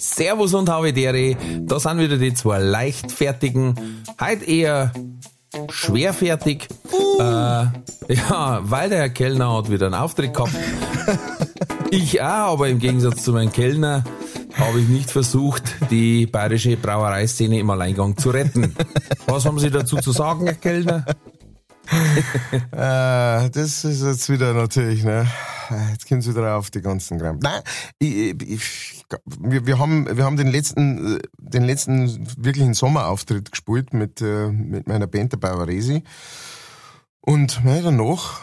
Servus und Havidere, da sind wieder die zwei leichtfertigen, heute eher schwerfertig. Uh. Äh, ja, weil der Herr Kellner hat wieder einen Auftritt gehabt. ich auch, aber im Gegensatz zu meinem Kellner habe ich nicht versucht, die bayerische Brauereiszene im Alleingang zu retten. Was haben Sie dazu zu sagen, Herr Kellner? äh, das ist jetzt wieder natürlich, ne? Jetzt kommen sie drauf, die ganzen Kram. Nein, ich, ich, wir, wir, haben, wir haben den letzten, den letzten wirklichen Sommerauftritt gespielt mit, äh, mit meiner Band, der Bavaresi. Und ne, danach,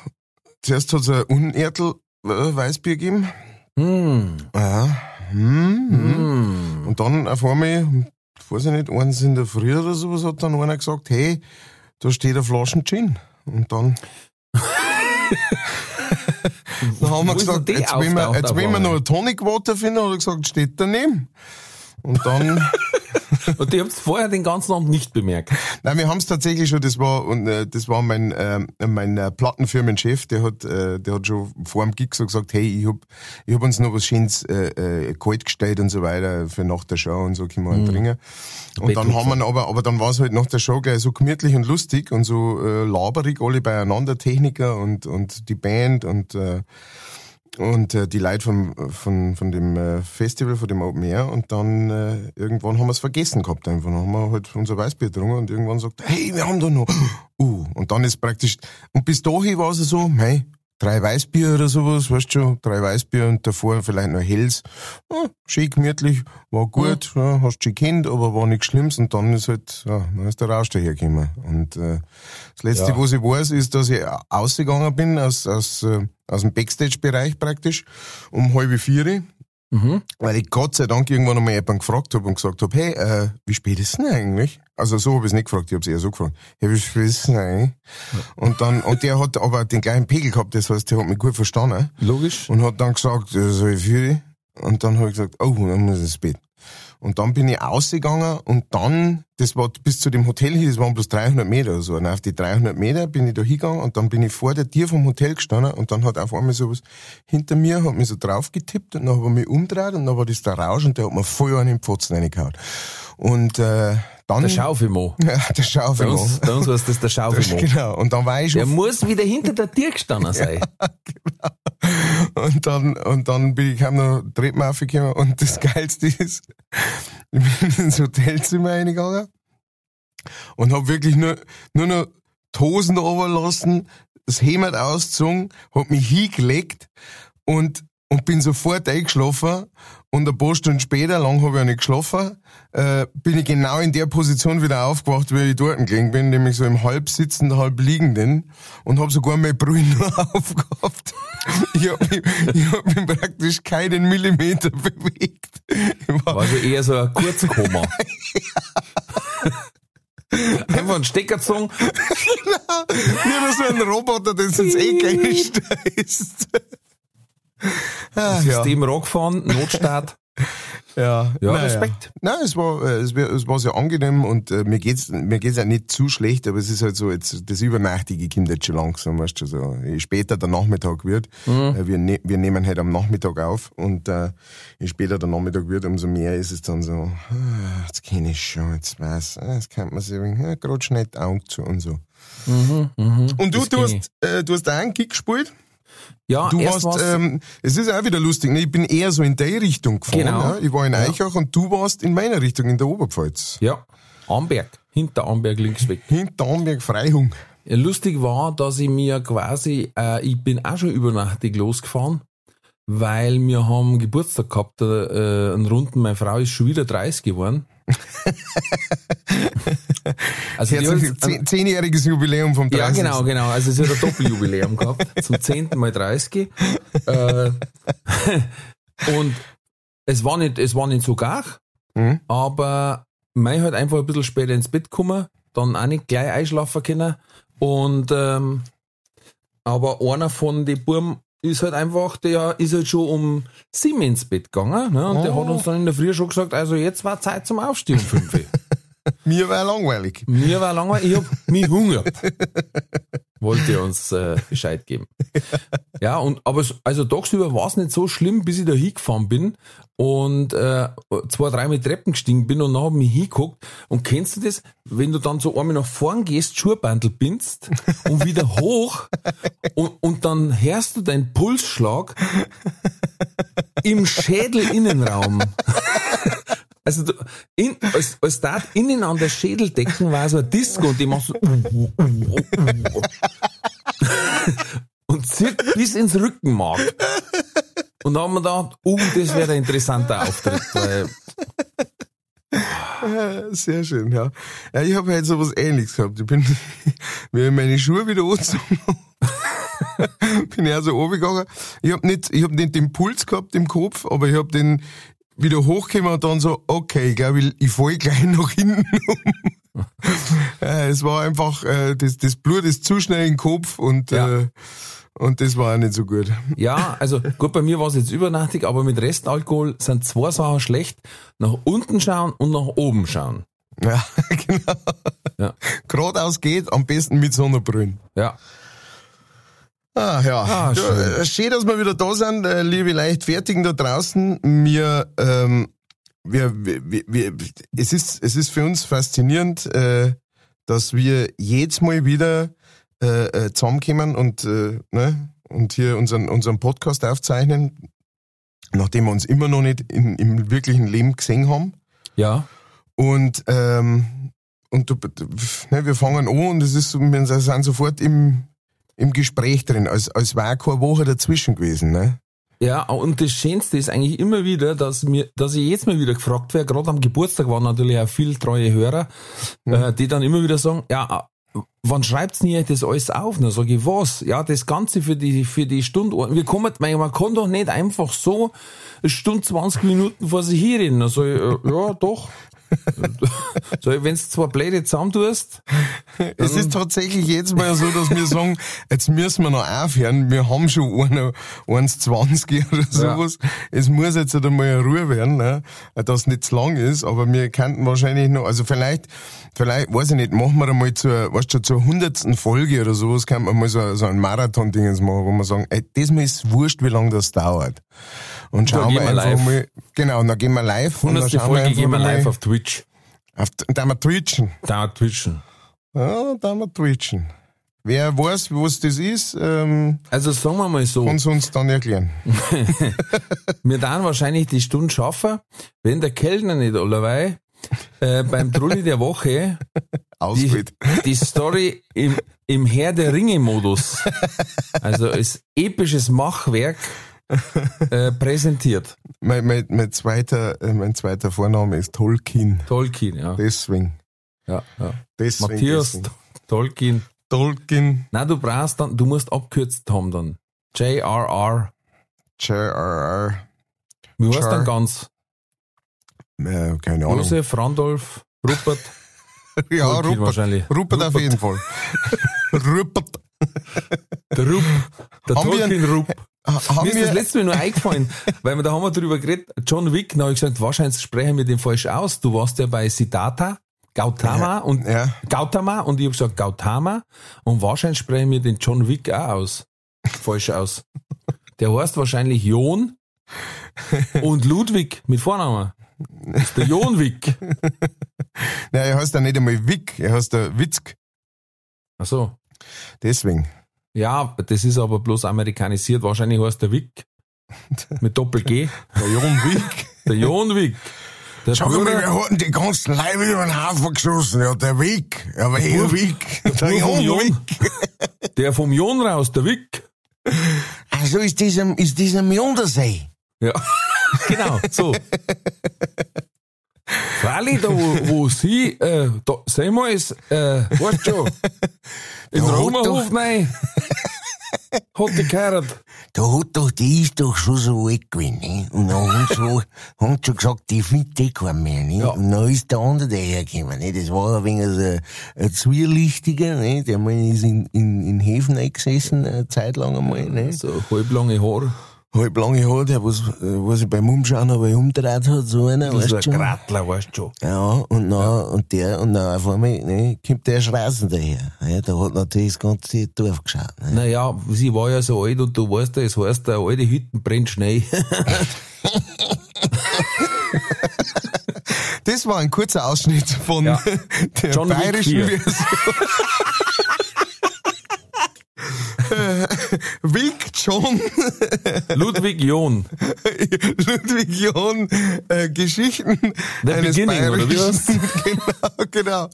zuerst hat es ein Unertel äh, Weißbier gegeben. Mm. Ja. Hm, hm. Mm. Und dann auf einmal, weiß ich nicht, eins in der Früh oder sowas, hat dann einer gesagt, hey, da steht eine Flasche Gin. Und dann. dann haben wir gesagt, jetzt wollen wir, jetzt wir einmal? noch eine Tonic Water finden, hat er gesagt, steht daneben. Und dann, Und ihr habt es vorher den ganzen Abend nicht bemerkt. nein, wir haben es tatsächlich schon, das war, und, äh, das war mein, äh, mein äh, Plattenfirmenchef, der hat, äh, der hat schon vor dem Gig so gesagt, hey, ich hab, ich hab uns noch was Schönes, äh, äh, kalt gestellt und so weiter, für nach der Show und so, können wir einen trinken. Und dann haben wir aber, aber dann war es halt nach der Show gleich so gemütlich und lustig und so äh, laberig, alle beieinander, Techniker und, und die Band und, äh, und äh, die Leute von, von, von dem äh, Festival, von dem Open Air und dann äh, irgendwann haben wir es vergessen gehabt einfach. Dann haben wir halt unser Weißbier getrunken und irgendwann sagt, hey, wir haben da noch. Uh, und dann ist praktisch, und bis dahin war es so, hey, drei Weißbier oder sowas, weißt du schon, drei Weißbier und davor vielleicht noch Hells. Ja, schön gemütlich, war gut, ja, hast du gekannt, aber war nichts Schlimmes und dann ist halt, ja, dann ist der Rausch dahergekommen. Und äh, das Letzte, Ja. was ich weiß, ist, dass ich ausgegangen bin aus, aus, äh, aus dem Backstage-Bereich praktisch um halbe vier, Mhm. weil ich Gott sei Dank irgendwann einmal jemanden gefragt habe und gesagt habe, hey, äh, wie spät ist denn eigentlich? Also so habe ich es nicht gefragt, ich habe es eher so gefragt. Hey, wie spät ist denn eigentlich? Und dann, und der hat aber den gleichen Pegel gehabt, das heißt, der hat mich gut verstanden Logisch. und hat dann gesagt, äh, so ich vier. Und dann habe ich gesagt, oh, dann muss ich ins Bett. Und dann bin ich ausgegangen und dann, das war bis zu dem Hotel hier, das waren bloß 300 Meter oder so. Und auf die 300 Meter bin ich da hingegangen und dann bin ich vor der Tür vom Hotel gestanden und dann hat auf einmal sowas hinter mir, hat mich so drauf getippt und dann habe ich mich umgedreht und dann war das der Rausch und der hat mir voll an den Pfotzen reingehauen. Und äh, dann... Der Schaufelmo. Ja, der Bei Schaufelmann. uns, bei uns das der Schaufelmo. Genau. Und dann war ich schon Der muss wieder hinter der Tür gestanden sein. Und dann, und dann bin ich heim noch Treppen aufgekommen und das Geilste ist, ich bin ins Hotelzimmer reingegangen und hab wirklich nur, nur noch die Hosen runterlassen, das Hemd ausgezogen, hab mich hingelegt und, und bin sofort eingeschlafen und ein paar Stunden später, lang habe ich auch nicht geschlafen, äh, bin ich genau in der Position wieder aufgewacht, wie ich dort gelegen bin, nämlich so im halb sitzenden, halb liegenden und habe sogar meine Brille nur aufgehabt. Ich habe mich, ich hab mich praktisch keinen Millimeter bewegt. War, War also eher so ein Kurzkoma. Einfach einen Stecker gezogen. wie so ein Roboter, der ins Eck reinstößt. Ah, ja. System gefahren, Notstart. Ja, Ja, naja. Respekt. Nein, es war, äh, es war, es war sehr angenehm und äh, mir geht's, mir geht's auch nicht zu schlecht, aber es ist halt so, jetzt, das Übernachtige kommt jetzt schon langsam, weißt du, so, je später der Nachmittag wird, äh, wir, ne, wir nehmen halt am Nachmittag auf und, äh, je später der Nachmittag wird, umso mehr ist es dann so, ah, jetzt kenne ich schon, jetzt weiß, ah, jetzt kann man sich ja, gerade schnell die Augen zu und so. Und du, Mhm, Das du kenn hast, äh, du hast auch einen Gig gespielt? Ja, Du warst, war's- ähm, es ist auch wieder lustig, ne? ich bin eher so in der Richtung gefahren. Genau. Ja? Ich war in Eichach und du warst in meiner Richtung, in der Oberpfalz. ja, Amberg. Hinter Amberg links weg. Hinter Amberg Freihung. Ja, Lustig war, dass ich mir quasi, äh, ich bin auch schon übernachtig losgefahren, weil wir haben Geburtstag gehabt, äh, einen Runden, meine Frau ist schon wieder 30 geworden. also Herzlich, zehn, zehnjähriges Jubiläum vom 30. Ja, genau, genau. Also es hat ein Doppeljubiläum gehabt, zum 10. Mal 30. Äh, und es war nicht, es war nicht so gar. Mhm. aber mei halt einfach ein bisschen später ins Bett kommen, dann auch nicht gleich einschlafen können und ähm, aber einer von den Buben ist halt einfach, der ist halt schon um sieben ins Bett gegangen ne? und der Oh. hat uns dann in der Früh schon gesagt, also jetzt war Zeit zum Aufstehen fünf. Mir war langweilig. Mir war langweilig, ich hab mich hungert. Wollte er uns äh, Bescheid geben. Ja, und aber also tagsüber war es nicht so schlimm, bis ich da hingefahren bin und äh, zwei, drei mit Treppen gestiegen bin und dann hab ich hingeguckt. Und kennst du das, wenn du dann so einmal nach vorn gehst, Schuhbandel bindst und wieder hoch und, und dann hörst du deinen Pulsschlag im Schädelinnenraum. Also in, als, als da innen an der Schädeldecken war so ein Disco und die macht so und zieht bis ins Rückenmark. Und da haben wir gedacht, uh, das wäre ein interessanter Auftritt. Weil, Ja, Sehr schön, ja. Ja, ich habe halt so was ähnliches gehabt. Ich bin, ich meine Schuhe wieder angezogen bin ich also runtergegangen. Ich habe nicht, ich hab nicht den Puls gehabt im Kopf, aber ich habe den wieder hochgekommen und dann so, okay, ich glaube, ich, fall gleich nach hinten um. ja, es war einfach, äh, das, das Blut ist zu schnell im Kopf und, Ja. äh, und das war auch nicht so gut. ja, also gut, bei mir war es jetzt übernachtig, aber mit Restalkohol sind zwei Sachen schlecht. Nach unten schauen und nach oben schauen. Ja, genau. Ja. Geradeaus geht, am besten mit Sonnenbrillen. Ja. Ah, ja. Ah, schön. äh, Schön, dass wir wieder da sind, äh, liebe Leichtfertigen da draußen. Wir, ähm, wir, wir, wir, es ist, es ist für uns faszinierend, äh, dass wir jedes Mal wieder äh, äh, zusammenkommen und, äh, ne, und hier unseren, unseren Podcast aufzeichnen, nachdem wir uns immer noch nicht in, im wirklichen Leben gesehen haben. Ja. Und, ähm, und du, ne, wir fangen an und es ist, wir sind sofort im, im Gespräch drin, als, als wäre keine Woche dazwischen gewesen. Ne? Ja, und das Schönste ist eigentlich immer wieder, dass mir, dass ich jetzt mal wieder gefragt werde, gerade am Geburtstag waren natürlich auch viel treue Hörer, äh, die dann immer wieder sagen, ja, wann schreibt's denn ihr das alles auf? Dann sage ich, was? Ja, das Ganze für die, für die Stunde, wir kommen, man man kann doch nicht einfach so eine Stunde 20 Minuten vor sich hier reden. Dann sag ich, äh, ja, doch. so, wenn du zwei Blätter zusammentust, Es ist tatsächlich jetzt mal so, dass wir sagen, jetzt müssen wir noch aufhören. Wir haben schon eine, 1,20 oder sowas. Es muss jetzt halt einmal eine Ruhe werden, ne? dass es nicht zu lang ist, aber wir könnten wahrscheinlich noch, also vielleicht, vielleicht, weiß ich nicht, machen wir einmal zur, weißt du, zur hundertsten Folge oder sowas, kann man mal so, so ein Marathon-Dingens machen, wo wir sagen, ey, das mal ist wurscht, wie lange das dauert. Und schauen wir wir einfach live. mal, genau, und dann gehen wir live. und dann 100. schauen wir Folge einfach gehen wir live auf Twitch. Auf, da wir twitchen. Da twitchen. Ja, da wir twitchen. Wer weiß, was das ist, ähm, Also sagen wir mal so. kann es uns dann erklären. Wir dann wahrscheinlich die Stunde schaffen, wenn der Kellner nicht allerweil äh, beim Trulli der Woche die, die Story im, im Herr der Ringe-Modus, also als episches Machwerk, äh, präsentiert. Mein, mein, mein, zweiter, äh, mein zweiter Vorname ist Tolkien. Tolkien, ja. Deswegen. ja, ja. deswegen Matthias deswegen. Tolkien. Tolkien. Na, du brauchst dann, du musst abkürzt haben dann. J.R.R. J.R.R. Wie Jar. dann ganz? Äh, keine Ahnung. Josef, Randolph, Rupert, ja, Tolkien Rupert. wahrscheinlich. Rupert auf jeden Fall. Rupert. Der Rupp, der Haben wir- Tolkien-Rupp. Ha- Haben Mir ist das letzte Mal nur eingefallen, weil wir da haben wir drüber geredet. John Wick, da habe ich gesagt, wahrscheinlich sprechen wir den falsch aus. Du warst ja bei Siddhartha, Gautama und ja, Gautama und ich habe gesagt Gautama und wahrscheinlich sprechen wir den John Wick auch aus. Falsch aus. Der heißt wahrscheinlich Jon und Ludwig mit Vornamen. Das ist der Jon Wick. Nein, er heißt ja nicht einmal Wick, er heißt der Witzk. Ach so. Deswegen. Ja, das ist aber bloß amerikanisiert. Wahrscheinlich heißt der Wick mit Doppel G. Der Jon Wick. Der Jon Wick. Der Bruder- hatten die ganzen Leibe über den Haufen geschossen. Ja, der Wick. Ja, welcher Wick? Der vom Jon Jon. Wick. Der vom Jon raus, der Wick. Also ist dieser, ist dieser Mjundersee. Ja, genau, so. Freilich, da wo, wo sie, äh, da, sehen wir es, äh, weißt schon, in hat Romerhof, nein, hat die geheiratet. da hat doch, die ist doch schon so alt gewesen, ne? Und dann haben sie schon, haben sie gesagt, die findet eh keinen mehr, ne? Ja. Und dann ist der andere dahergekommen, ne? Das war ein wenig ein, ein Zwierlichtiger, ne? Der mal ist in, in, in Häfen eingesessen, eine Zeit lang einmal, ne? So halblange Haare. Halb lange Haare, der was, äh, was sich beim Umschauen aber umgedreht hat, so einer, So weißt ein du schon? Gratler, weißt du schon. Ja, und dann, und der, und dann auf einmal, ne, kommt der Schreisen daher. Ja, da hat natürlich das ganze Dorf geschaut, ne? Naja, sie war ja so alt und du weißt ja, es heißt, der alte Hütten brennt schnell. Das war ein kurzer Ausschnitt von Ja. der John bayerischen 4. Version. Wilk John, Ludwig John. Ludwig John, äh, Geschichten The eines Beginning, oder wie bayerischen- Genau, genau.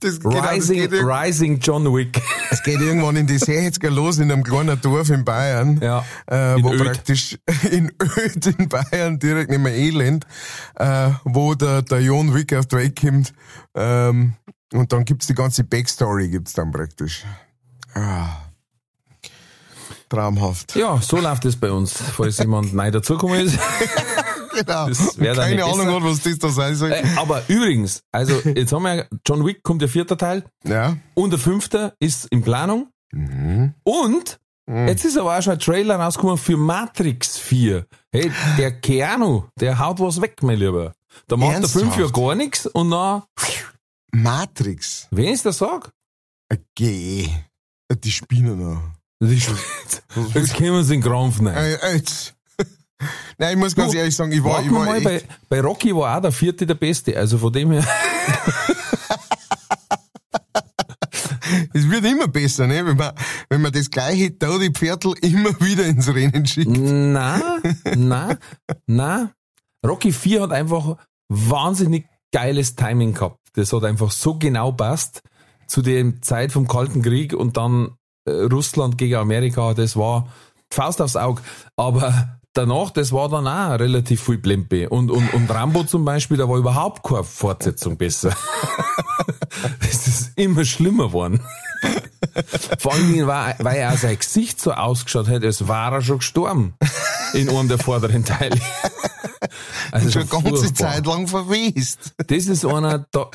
Das, genau, das Rising, Rising John Wick. es geht irgendwann in die 60er los in einem kleinen Dorf in Bayern, Ja, äh, wo Öd. praktisch in Öd in Bayern, direkt neben Elend, äh, wo der, der John Wick auf die Welt kommt. Ähm, und dann gibt's die ganze Backstory, gibt's dann praktisch. Ah. Traumhaft. Ja, so läuft es bei uns, falls jemand neu dazugekommen ist. genau. das Keine Ahnung hat, was das da sein soll. Äh, aber übrigens, also jetzt haben wir ja, John Wick kommt der vierte Teil Ja. und der fünfte ist in Planung. Mhm. Und jetzt ist aber auch schon ein Trailer rausgekommen für Matrix 4. Hey, der Keanu, der haut was weg, mein Lieber. Da macht er fünf Ernsthaft? Jahre gar nichts und dann, Matrix. wenn ich das sag, Okay. Die Spinnen noch. Das ist- jetzt können wir uns in den Krampf nehmen. Äh, jetzt. Nein, ich muss ganz Du, ehrlich sagen, ich war, ich war mal, bei, bei Rocky war auch der vierte der Beste, also von dem her. es wird immer besser, ne? wenn, man, wenn man das gleiche die Pferdl immer wieder ins Rennen schickt. Na, na, na. Rocky 4 hat einfach wahnsinnig geiles Timing gehabt. Das hat einfach so genau passt zu der Zeit vom Kalten Krieg und dann äh, Russland gegen Amerika. Das war Faust aufs Auge. Aber danach, das war dann auch relativ viel Plempe. Und, und, und Rambo zum Beispiel, da war überhaupt keine Fortsetzung besser. das ist immer schlimmer geworden. Vor Dingen, war, weil er sein Gesicht so ausgeschaut hat, als war er schon gestorben. In einem der vorderen Teile. Also Schon eine ganze furchtbar. Zeit lang verwest. Das ist einer, da,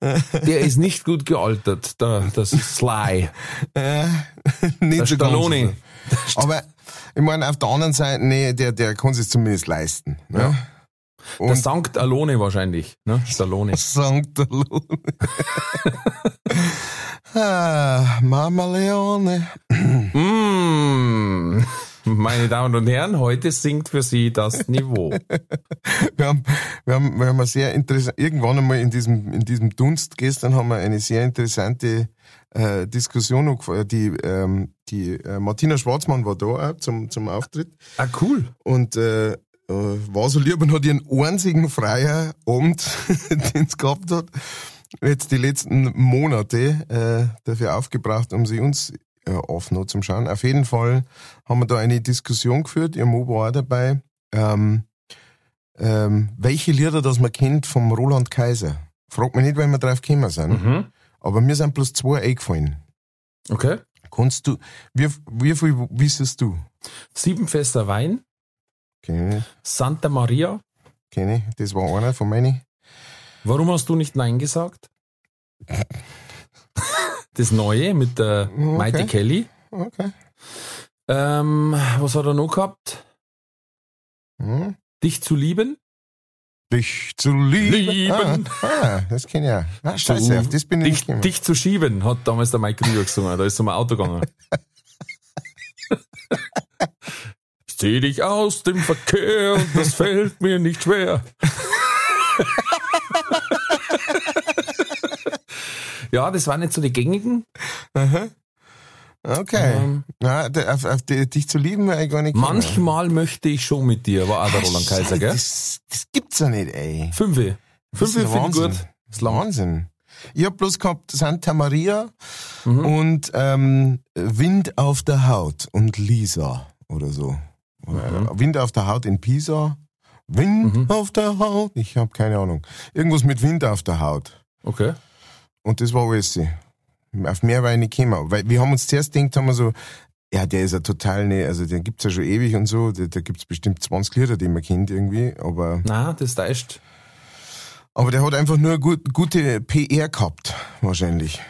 der ist nicht gut gealtert, der, das Sly. Äh, nicht Der so Stallone. Aber ich meine, auf der anderen Seite, nee, der, der kann sich zumindest leisten. Ne? Der Und Sankt Alone wahrscheinlich, ne? Stallone. St. Stallone. ah, Mama Leone. Mm, meine Damen und Herren, heute singt für Sie das Niveau. Wir haben, wir haben, wir haben eine sehr interessant, irgendwann einmal in diesem, in diesem Dunst gestern haben wir eine sehr interessante äh, Diskussion. Die, ähm, die äh, Martina Schwarzmann war da auch zum, zum Auftritt Ah, cool. und äh, äh, war so lieb und hat ihren einzigen freien Abend, den es gehabt hat, jetzt die letzten Monate äh, dafür aufgebracht, um sie uns äh, offen noch zum Schauen. Auf jeden Fall haben wir da eine Diskussion geführt, ihr Mo war auch dabei, ähm, ähm, welche Lieder das man kennt vom Roland Kaiser. Frag mich nicht, weil wir drauf gekommen sind, Mhm. aber mir sind bloß zwei eingefallen. Okay. Kannst du, wie, wie viel wissest du? Sieben Fässer Wein, Kenn ich, Santa Maria. kenn ich, das war einer von meinen. Warum hast du nicht Nein gesagt? Das Neue mit der Okay. Mighty Kelly. Okay. Ähm, was hat er noch gehabt? Hm. Dich zu lieben? Dich zu lieben. Lieben. Ah, ah das kenn ich ja. Ah, scheiße, auf das bin ich dich, nicht dich zu schieben, hat damals der Mike Krieger gesungen. Da ist mal Auto gegangen. ich zieh dich aus dem Verkehr und das fällt mir nicht schwer. ja, das waren nicht so die gängigen. Okay. Ähm, Na, der, auf, auf dich zu lieben wäre ich gar nicht manchmal möchte ich schon mit dir, war auch der Roland Kaiser, gell? Das, das gibt's ja nicht, ey. Fünfe. Fünfe finde ich gut. Das ist Wahnsinn. Ich hab bloß gehabt Santa Maria Mhm. und ähm, Wind auf der Haut und Lisa oder so. Oder, äh, Wind auf der Haut in Pisa. Wind Mhm. auf der Haut. Ich habe keine Ahnung. Irgendwas mit Wind auf der Haut. Okay. Und das war alles. Auf mehr war ich nicht gekommen. Weil wir haben uns zuerst gedacht, haben wir so, Ja, der ist ja total ne, also den gibt's ja schon ewig und so. Da, da gibt's bestimmt 20 Lieder, die man kennt irgendwie, aber, Na, das täuscht. aber der hat einfach nur gut, gute PR gehabt, wahrscheinlich.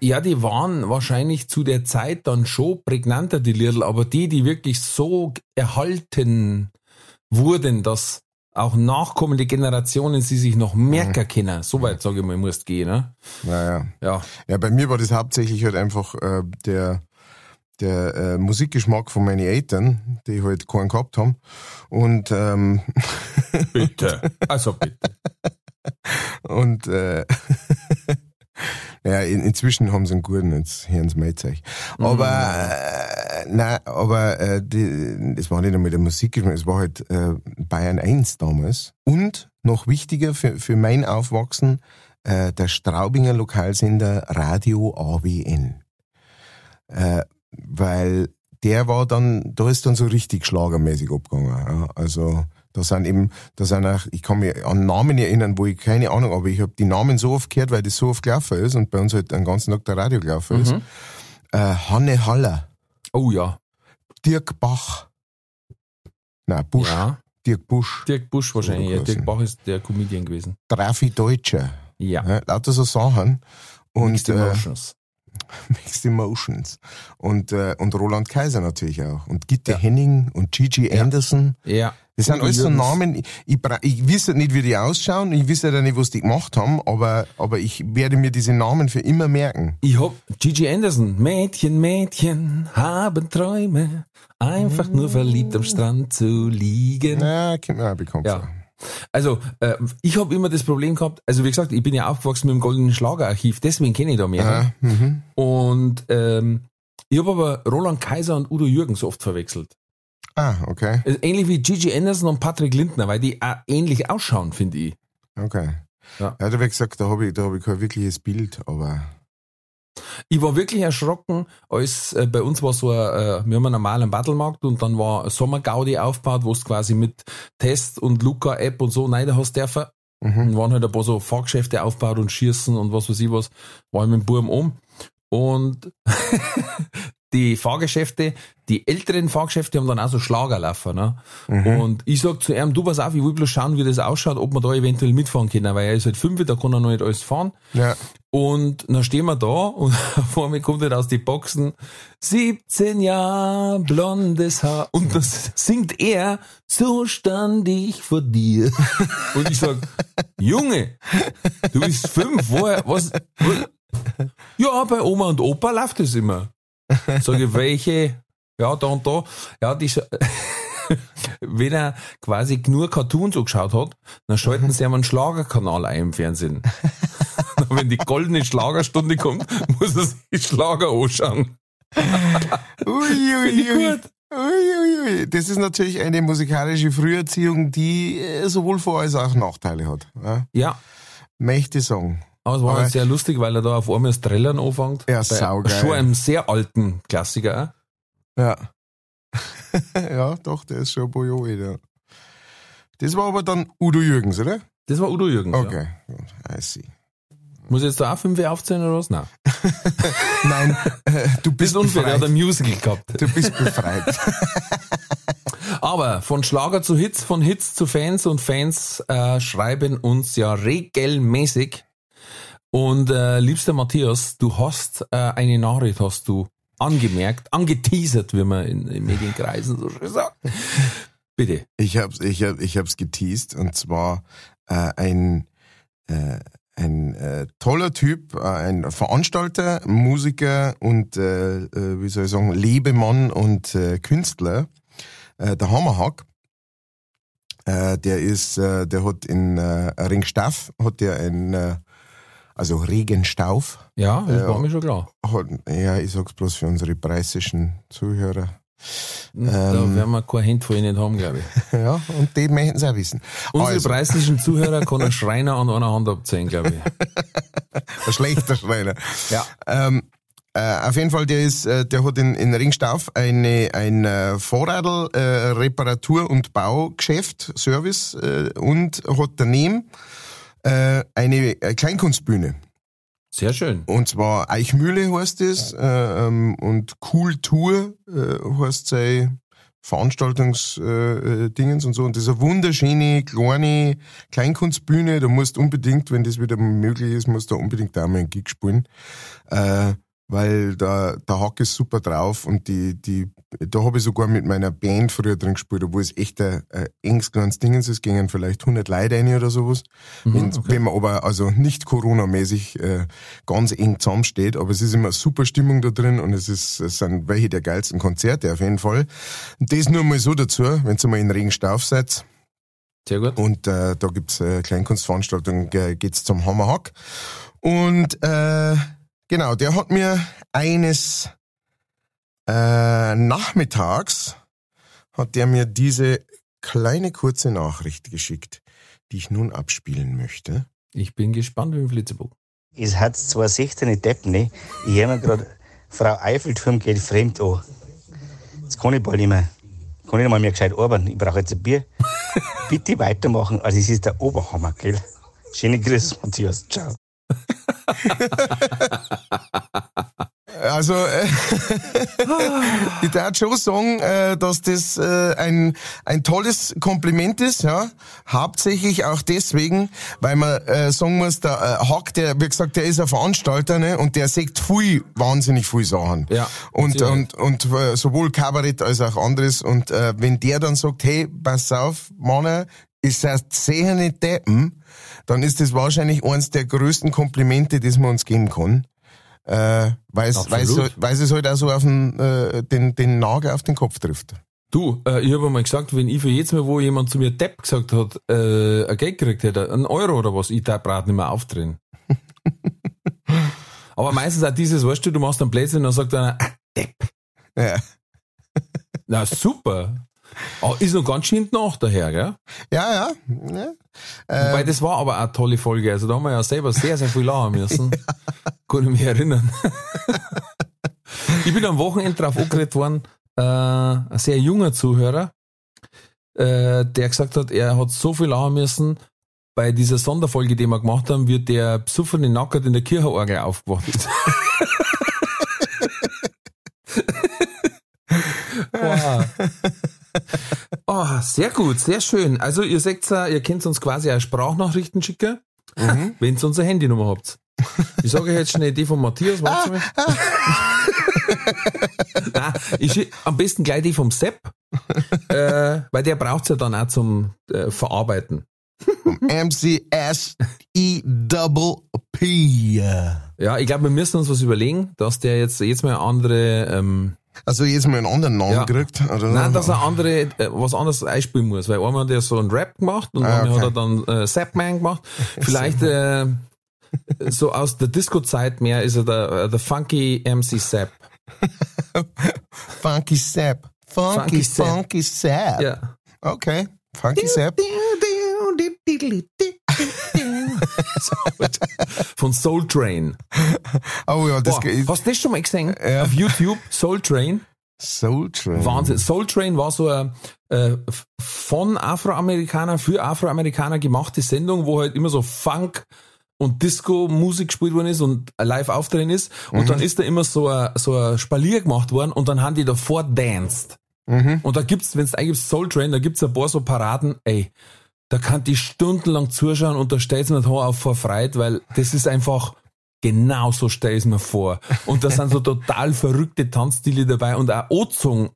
Ja, die waren wahrscheinlich zu der Zeit dann schon prägnanter, die Liedl, aber die, die wirklich so erhalten wurden, dass auch nachkommende Generationen sie sich noch merken können. So weit, sage ich mal, musst gehen, ne? Naja. Ja. Ja, bei mir war das hauptsächlich halt einfach äh, der, der äh, Musikgeschmack von meinen Eltern, die halt keinen gehabt haben. Und, ähm, Bitte. Also bitte. und äh, ja, in, inzwischen haben sie einen guten, jetzt hören sie Zeug. Aber äh, nein, aber äh, die, das war nicht einmal der Musikgeschmack, es war halt äh, Bayern 1 damals. Und noch wichtiger für, für mein Aufwachsen, äh, der Straubinger Lokalsender Radio AWN. Äh, weil der war dann, da ist dann so richtig schlagermäßig abgegangen. Ja. Also da sind eben, da sind auch, ich kann mich an Namen erinnern, wo ich keine Ahnung, aber ich habe die Namen so oft gehört, weil das so oft gelaufen ist und bei uns halt den ganzen Tag der Radio gelaufen ist. Äh, Hanne Haller, Oh ja. Dirk Bach, nein, Busch, Ja. Dirk Busch, Dirk Busch wahrscheinlich. Ja. Dirk Bach ist der Comedian gewesen. Trafi Deutscher, Ja. ja, lauter so Sachen. Und Mixed äh, Emotions. Mixed Emotions. Und, äh, und Roland Kaiser natürlich auch. Und Gitte Henning und Gigi Anderson. Ja. Das sind alles so. Namen, ich, ich, weiß nicht, wie die ausschauen, ich weiß ja nicht, was die gemacht haben, aber, aber ich werde mir diese Namen für immer merken. Ich hab Gigi Anderson. Mädchen, Mädchen haben Träume. Einfach nur verliebt am Strand zu liegen. Na, kommt mir auch bekannt Ja. Also, äh, ich habe immer das Problem gehabt, also wie gesagt, ich bin ja aufgewachsen mit dem Goldenen Schlagerarchiv, deswegen kenne ich da mehr. Mhm. Und ähm, ich habe aber Roland Kaiser und Udo Jürgens oft verwechselt. Ah, okay, ähnlich wie Gigi Anderson und Patrick Lindner, weil die auch ähnlich ausschauen, finde ich. okay. Ja. Ja, da habe ich gesagt, da habe ich, da hab ich kein wirkliches Bild, aber Ich war wirklich erschrocken, als äh, bei uns war so ein, äh, wir haben einen normalen Battlemarkt und dann war ein Sommergaudi aufgebaut, wo es quasi mit Test und Luca-App und so rein hast dürfen. mhm. Und waren halt ein paar so Fahrgeschäfte aufgebaut und Schießen und was weiß ich was, war ich mit dem Burm um. Und die Fahrgeschäfte, die älteren Fahrgeschäfte haben dann auch so Schlager laufen. Ne? Und ich sag zu ihm, du pass auf, ich will bloß schauen, wie das ausschaut, ob wir da eventuell mitfahren können, weil er ist halt fünf, da kann er noch nicht alles fahren. ja, Und dann stehen wir da und vor mir kommt halt aus die Boxen 17 Jahre blondes Haar und das singt er, so stand ich vor dir. Und ich sag, Junge, du bist fünf, woher, was, was? Ja, bei Oma und Opa läuft das immer. Sag ich, welche? Ja, da und da. Ja, die, wenn er quasi nur Cartoons so geschaut hat, dann schalten sie ihm einen Schlagerkanal ein im Fernsehen. Wenn die goldene Schlagerstunde kommt, muss er sich Schlager anschauen. Ui, ui, ui. Ui. Das ist natürlich eine musikalische Früherziehung, die äh, sowohl Vor- als auch Nachteile hat. Ja? Ja, ich sagen. Aber es war halt sehr lustig, weil er da auf einmal das Trellern anfängt. Ja, saugeil. Schon einem sehr alten Klassiker. auch. Ja. ja, doch, der ist schon ein paar Jahre älter. Das war aber dann Udo Jürgens, oder? Das war Udo Jürgens. Ja. Okay, gut, I see. Muss ich jetzt da auch fünf aufzählen oder was? Nein. Nein, äh, du Das bist ist unfair, der hat befreit. ein Musical gehabt. Du bist befreit. Aber von Schlager zu Hits, von Hits zu Fans und Fans äh, schreiben uns ja regelmäßig. Und äh, liebster Matthias, du hast äh, eine Nachricht, hast du angemerkt, angeteasert, wie man in, in Medienkreisen so schön sagt. Bitte. Ich hab's, ich hab, ich hab's geteased und zwar äh, ein äh, ein äh, toller Typ, äh, ein Veranstalter, Musiker und äh, äh, wie soll ich sagen Lebemann und äh, Künstler, äh, der Hammerhack. Äh, der ist, äh, der hat in äh, Ringstaff hat der ein äh, also Regenstauf. Ja, das Ja. war mir schon klar. Ja, ich sag's bloß für unsere preisischen Zuhörer. da Ähm. werden wir kein Hint von Ihnen haben, glaube ich. Ja, und die möchten es auch wissen. Unsere Also. preislichen Zuhörer kann ein Schreiner an einer Hand abzählen, glaube ich. Ein schlechter Schreiner. Ja. Ähm, äh, auf jeden Fall, der ist, äh, der hat in, in Ringstauf eine, ein äh, äh, Reparatur- und Baugeschäft, Service, äh, und hat daneben äh, eine äh, Kleinkunstbühne. Sehr schön. Und zwar Eichmühle heißt es äh, ähm, und Kultur äh, heißt sei Veranstaltungsdingens äh, und so. Und das ist eine wunderschöne, kleine Kleinkunstbühne. Da musst unbedingt, wenn das wieder möglich ist, musst du unbedingt auch mal einen Gig spielen. Äh, weil da der Hack ist super drauf und die, die, da habe ich sogar mit meiner Band früher drin gespielt, obwohl es echt ein, ein enges kleines Ding ist, es gingen vielleicht 100 Leute rein oder sowas. Mhm, wenn, okay. wenn man aber also nicht Corona-mäßig äh, ganz eng zusammensteht, aber es ist immer super Stimmung da drin und es ist, es sind welche der geilsten Konzerte auf jeden Fall. Und das nur mal so dazu, wenn ihr mal in Regenstauf seid, Sehr gut. und äh, da gibt's äh, Kleinkunstveranstaltungen, äh, geht's zum Hammerhack. Und äh, genau, der hat mir eines äh, Nachmittags hat der mir diese kleine kurze Nachricht geschickt, die ich nun abspielen möchte. Ich bin gespannt wie im Flitzebogen. Es hat zwar 16 Deppen, ne? Ich höre mir gerade, Frau Eiffelturm geht fremd an. Jetzt kann ich bald nicht mehr. Kann ich nicht mal mehr gescheit arbeiten. Ich brauche jetzt ein Bier. Bitte weitermachen. Also, es ist der Oberhammer, gell? Schöne Grüße, Matthias. Ciao. Also, äh, ich darf schon sagen, äh, dass das äh, ein, ein tolles Kompliment ist, ja. Hauptsächlich auch deswegen, weil man äh, sagen muss, der äh, Hack, der, wie gesagt, der ist ein Veranstalter, ne, und der sagt viel, wahnsinnig viel Sachen. Ja, Und, und, und äh, sowohl Kabarett als auch anderes. Und äh, wenn der dann sagt, hey, pass auf, Mann, ist das sehr nicht deppen, dann ist das wahrscheinlich eines der größten Komplimente, das man uns geben kann. Äh, weil es, weil, es, halt auch so auf den, äh, den, den Nagel auf den Kopf trifft. Du, äh, ich habe mal gesagt, wenn ich für jedes Mal, wo jemand zu mir Depp gesagt hat, äh, ein Geld gekriegt hätte, einen Euro oder was, ich darf gerade nicht mehr aufdrehen. Aber meistens auch dieses, weißt du, du machst einen Blödsinn und dann sagt einer, ah, Depp. Ja, Na super. Aber ist noch ganz schön nach daher, gell? ja. ja, ja. Wobei, das war aber eine tolle Folge. Also da haben wir ja selber sehr, sehr viel lachen müssen. Kann ich mich erinnern. ich bin am Wochenende drauf angeredet worden, äh, ein sehr junger Zuhörer, äh, der gesagt hat, er hat so viel lachen müssen, bei dieser Sonderfolge, die wir gemacht haben, wird der besoffene Nackert in der Kircheorgel aufgewacht wow. Oh, sehr gut, sehr schön. Also ihr seht ihr könnt uns quasi auch Sprachnachrichten schicken, wenn ihr unsere Handynummer habt. Ich sage jetzt schnell die von Matthias, warte mal. Nein, ich am besten gleich die vom Sepp, äh, weil der braucht's ja dann auch zum äh, Verarbeiten. MCS E double P. Ja, ich glaube, wir müssen uns was überlegen, dass der jetzt jetzt mal andere, ähm, Also jetzt mal einen anderen Namen Ja. kriegt. Oder? nein, dass er andere, äh, was anderes einspielen muss, weil einmal hat er so einen Rap gemacht und Ah, einmal okay. hat er dann äh, Sapman gemacht. Vielleicht äh, so aus der Disco-Zeit mehr ist er der, äh, der Funky MC Sap. Funky Sap. Funky, Funky Sap. Funky Sap. Ja. Okay. Funky Sap. Von Soul Train. Oh ja, das Boah, geht. hast du das schon mal gesehen? Ja. Auf YouTube, Soul Train. Soul Train. Wahnsinn. Soul Train war so eine äh, von Afroamerikaner für Afroamerikaner gemachte Sendung, wo halt immer so Funk und Disco-Musik gespielt worden ist und live auftreten ist. Und dann ist da immer so ein, so ein Spalier gemacht worden und dann haben die davor danced. Und da gibt's, wenn's eingibst Soul Train, da gibt's ein paar so Paraden, ey, da kann die stundenlang zuschauen und da stellt's mir das Haar auf vor Freude, weil das ist einfach, genau so stell ich's mir vor. Und da sind so total verrückte Tanzstile dabei und auch Ozung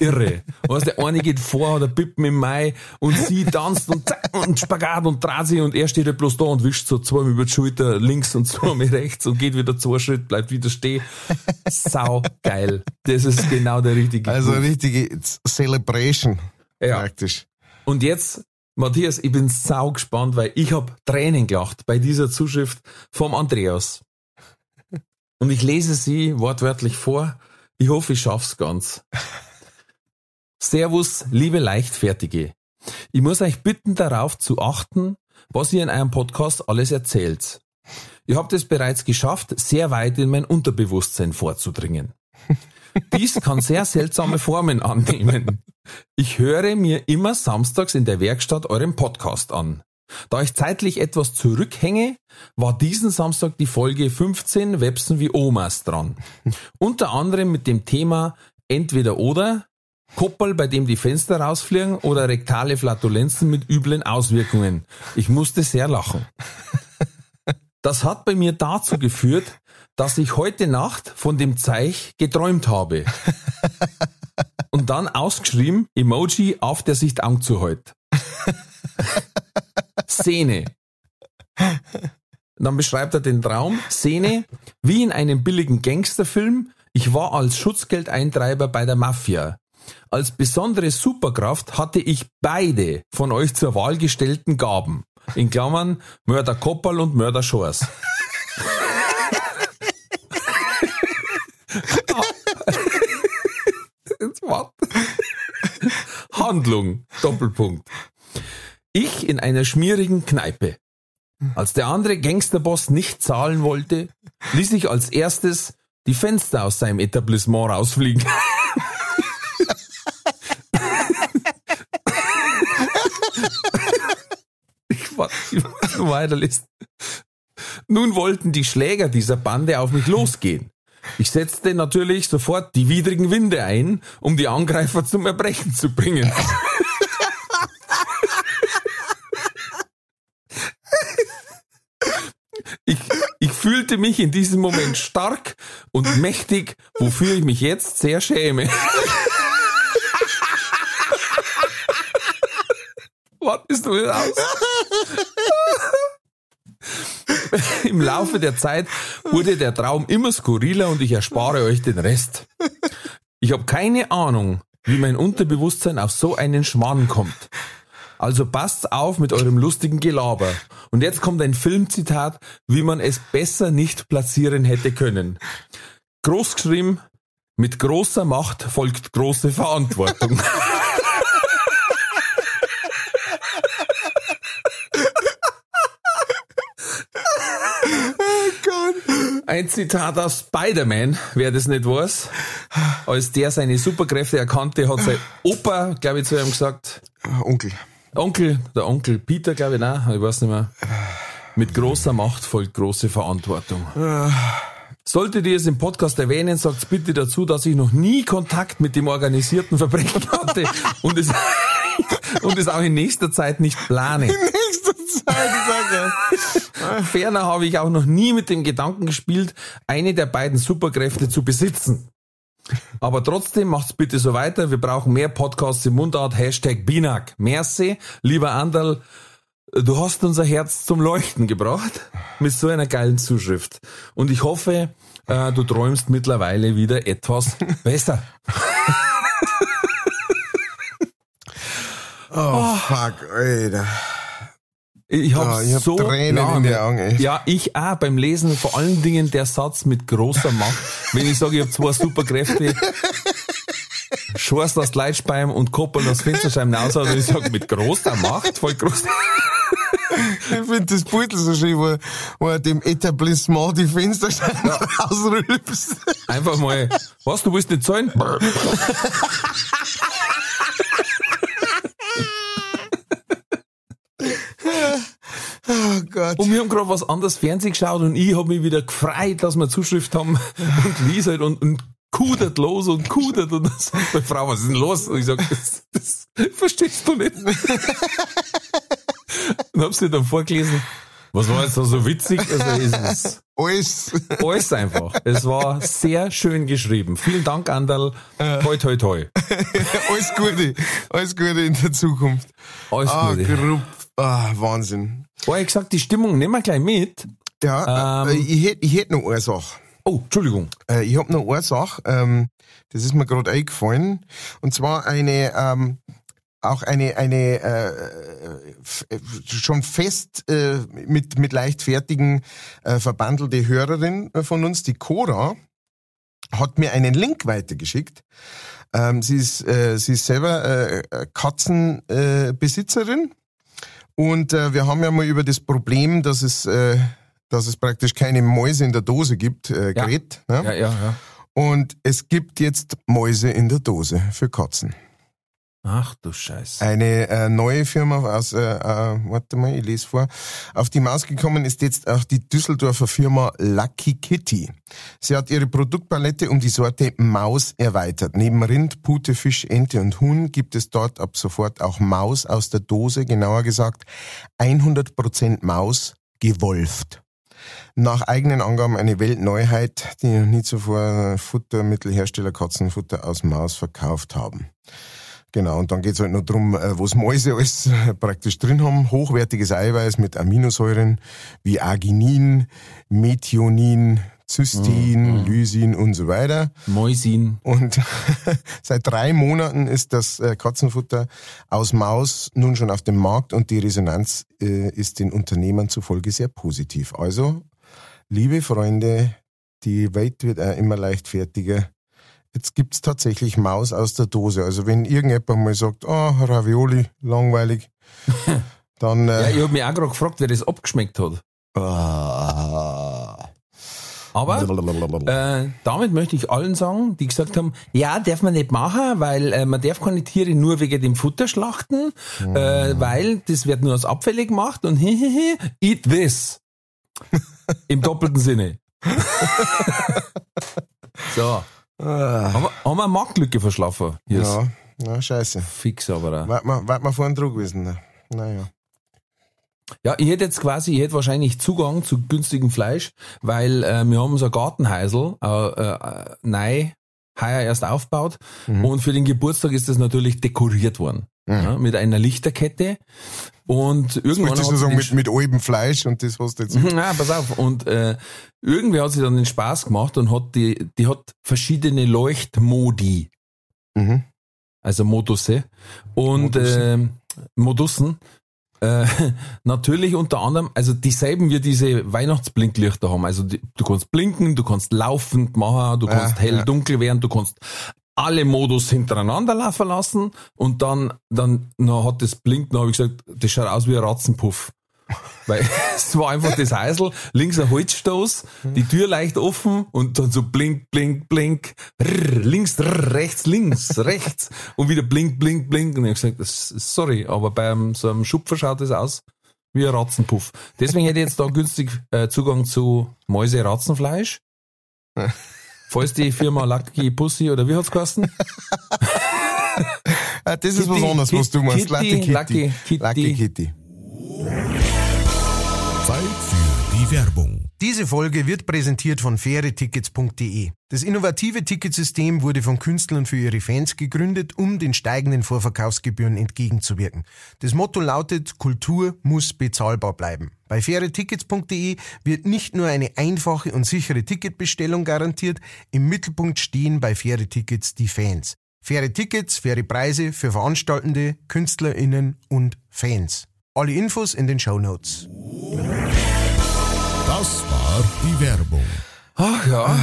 irre. Weißt, der eine geht vor, hat Pippen im Mai und sie tanzt und zack und Spagat und dreht sich und er steht halt bloß da und wischt so zweimal über die Schulter links und zweimal rechts und geht wieder zwei Schritt, bleibt wieder stehen. Sau geil. Das ist genau der richtige. Also Move. richtige Celebration. Ja. Praktisch. Und jetzt, Matthias, ich bin sau gespannt, weil ich hab Tränen gelacht bei dieser Zuschrift vom Andreas. Und ich lese sie wortwörtlich vor. Ich hoffe, ich schaff's ganz. Servus, liebe Leichtfertige. Ich muss euch bitten, darauf zu achten, was ihr in eurem Podcast alles erzählt. Ihr habt es bereits geschafft, sehr weit in mein Unterbewusstsein vorzudringen. Dies kann sehr seltsame Formen annehmen. Ich höre mir immer samstags in der Werkstatt euren Podcast an. Da ich zeitlich etwas zurückhänge, war diesen Samstag die Folge 15 Websen wie Omas dran. Unter anderem mit dem Thema entweder oder, Koppel, bei dem die Fenster rausfliegen oder rektale Flatulenzen mit üblen Auswirkungen. Ich musste sehr lachen. Das hat bei mir dazu geführt, dass ich heute Nacht von dem Zeich geträumt habe. Und dann ausgeschrieben, Emoji auf der Sicht anzuhalt. Szene. Dann beschreibt er den Traum. Szene, wie in einem billigen Gangsterfilm. Ich war als Schutzgeldeintreiber bei der Mafia. Als besondere Superkraft hatte ich beide von euch zur Wahl gestellten Gaben. In Klammern Mörder Koppel und Mörder Schors. Jetzt warte. Handlung, Doppelpunkt. Ich in einer schmierigen Kneipe. Als der andere Gangsterboss nicht zahlen wollte, ließ ich als erstes die Fenster aus seinem Etablissement rausfliegen. ich warte, ich nur weiterlesen. Nun wollten die Schläger dieser Bande auf mich losgehen. Ich setzte natürlich sofort die widrigen Winde ein, um die Angreifer zum Erbrechen zu bringen. Ich, ich fühlte mich in diesem Moment stark und mächtig, wofür ich mich jetzt sehr schäme. Wartest du aus? Im Laufe der Zeit wurde der Traum immer skurriler und ich erspare euch den Rest. Ich habe keine Ahnung, wie mein Unterbewusstsein auf so einen Schmarrn kommt. Also passt auf mit eurem lustigen Gelaber. Und jetzt kommt ein Filmzitat, wie man es besser nicht platzieren hätte können. Großgeschrieben, mit großer Macht folgt große Verantwortung. Ein Zitat aus Spider-Man, wer das nicht weiß. Als der seine Superkräfte erkannte, hat sein Opa, glaube ich, zu ihm gesagt, Onkel. Onkel, der Onkel Peter, glaube ich, nein, ich weiß nicht mehr. Mit großer Macht folgt große Verantwortung. Solltet ihr es im Podcast erwähnen, sagt bitte dazu, dass ich noch nie Kontakt mit dem organisierten Verbrechen hatte und es, und es auch in nächster Zeit nicht plane. Nächste Zeit, sag er. Ferner habe ich auch noch nie mit dem Gedanken gespielt, eine der beiden Superkräfte zu besitzen. Aber trotzdem macht's bitte so weiter. Wir brauchen mehr Podcasts im Mundart. Hashtag Binak. Merci, lieber Anderl. Du hast unser Herz zum Leuchten gebracht mit so einer geilen Zuschrift. Und ich hoffe, äh, du träumst mittlerweile wieder etwas besser. Oh, fuck, Alter. Ich habe ich hab so Tränen in lange, den Augen, echt. Ja, ich auch beim Lesen vor allen Dingen der Satz mit großer Macht. Wenn ich sage, ich habe zwei Superkräfte, Schwarz das Leitschbein und Koppel das Fensterscheiben raus, und ich sage mit großer Macht, voll groß. Ich finde das Beutel so schön, wo, wo er dem Etablissement die Fensterscheiben rausrülpst. Einfach mal, was, du willst nicht zahlen? Oh Gott. Und wir haben gerade was anderes Fernsehen geschaut und ich habe mich wieder gefreut, dass wir Zuschrift haben und lies halt und, und kudert los und kudert und das. Meine Frau, was ist denn los? Und ich sag, das, das verstehst du nicht. und hab sie dann vorgelesen. Was war jetzt da so witzig? Also ist es Alles. alles einfach. Es war sehr schön geschrieben. Vielen Dank, Anderl. Toi, toi, toi. alles Gute. Alles Gute in der Zukunft. Alles Ah, Gute. Grupp. Ah, Wahnsinn. Oh, ich gesagt, die Stimmung nehmen wir gleich mit. Ja, äh, Ähm. ich hätte ich hätt noch eine Sache. Oh, Entschuldigung. Äh, ich habe noch eine Sache, ähm, das ist mir gerade eingefallen. Und zwar eine, ähm, auch eine, eine äh, äh, schon fest äh, mit, mit leichtfertigen äh, verbandelte Hörerin von uns, die Cora, hat mir einen Link weitergeschickt. Ähm, sie, ist, äh, sie ist selber äh, Katzenbesitzerin. Und äh, wir haben ja mal über das Problem, dass es, äh, dass es praktisch keine Mäuse in der Dose gibt, äh, Ja. geredet. Ne? Ja, ja, ja. Und es gibt jetzt Mäuse in der Dose für Katzen. Ach du Scheiße. Eine äh, neue Firma aus, äh, äh, warte mal, ich lese vor. Auf die Maus gekommen ist jetzt auch die Düsseldorfer Firma Lucky Kitty. Sie hat ihre Produktpalette um die Sorte Maus erweitert. Neben Rind, Pute, Fisch, Ente und Huhn gibt es dort ab sofort auch Maus aus der Dose, genauer gesagt 100% Maus gewolft. Nach eigenen Angaben eine Weltneuheit, die noch nie zuvor Futtermittelhersteller Katzenfutter aus Maus verkauft haben. Genau, und dann geht's halt noch drum, äh, was Mäuse alles äh, praktisch drin haben. Hochwertiges Eiweiß mit Aminosäuren wie Arginin, Methionin, Cystein, Mhm. Lysin und so weiter. Mäusin. Und seit drei Monaten ist das äh, Katzenfutter aus Maus nun schon auf dem Markt und die Resonanz ist den Unternehmern zufolge sehr positiv. Also, liebe Freunde, die Welt wird auch immer leichtfertiger. Jetzt gibt's tatsächlich Maus aus der Dose. Also wenn irgendjemand mal sagt, ah, Ravioli, langweilig, dann Ja, äh, ich hab mich auch gerade gefragt, wer das abgeschmeckt hat. ah, Aber äh, damit möchte ich allen sagen, die gesagt haben, ja, darf man nicht machen, weil äh, man darf keine Tiere nur wegen dem Futter schlachten, äh, weil das wird nur aus Abfälle gemacht und hihihi, eat this. Im doppelten Sinne. so. Haben wir, haben wir eine Marktlücke verschlafen? Ist ja, na, scheiße. fix aber. auch. Wart mal, wart mal vorhin dran gewesen. ne? Naja. Ja, ich hätte jetzt quasi, ich hätte wahrscheinlich Zugang zu günstigem Fleisch, weil äh, wir haben so ein Gartenheisel, äh, äh, neu, heuer erst aufgebaut und für den Geburtstag ist das natürlich dekoriert worden. Ja, mit einer Lichterkette und irgendwann hat sagen, mit, mit altem Fleisch und das hast du jetzt. Na, pass auf. Und äh, irgendwer hat sich dann den Spaß gemacht und hat die, die hat verschiedene Leuchtmodi, Mhm. also Modusse und Modusse. äh, Modussen. Äh, natürlich unter anderem, also dieselben wie diese Weihnachtsblinklichter haben. Also die, du kannst blinken, du kannst laufend machen, du Ja, kannst hell ja. dunkel werden, du kannst alle Modus hintereinander laufen lassen und dann, dann, dann hat das blinkt, dann habe ich gesagt, das schaut aus wie ein Ratzenpuff. Weil es war einfach das Heisel, links ein Holzstoß, die Tür leicht offen und dann so blink, blink, blink, rrr, links, rrr, rechts, links, rechts und wieder blink, blink, blink. Und ich habe gesagt, sorry, aber beim so einem Schupfer schaut das aus wie ein Ratzenpuff. Deswegen hätte ich jetzt da günstig äh, Zugang zu Mäuse-Ratzenfleisch. Falls die Firma Lucky Pussy oder wie hat's geheißen? Ah, das ist was Kitty, anderes, was du meinst. Kitty, Lucky Kitty. Lucky Kitty. Lucky Kitty. Zeit für die Werbung. Diese Folge wird präsentiert von fairetickets.de. Das innovative Ticketsystem wurde von Künstlern für ihre Fans gegründet, um den steigenden Vorverkaufsgebühren entgegenzuwirken. Das Motto lautet, Kultur muss bezahlbar bleiben. Bei fairetickets.de wird nicht nur eine einfache und sichere Ticketbestellung garantiert, im Mittelpunkt stehen bei Faire Tickets die Fans. Faire Tickets, faire Preise für Veranstaltende, KünstlerInnen und Fans. Alle Infos in den Show Notes. Das war die Werbung. Ach ja.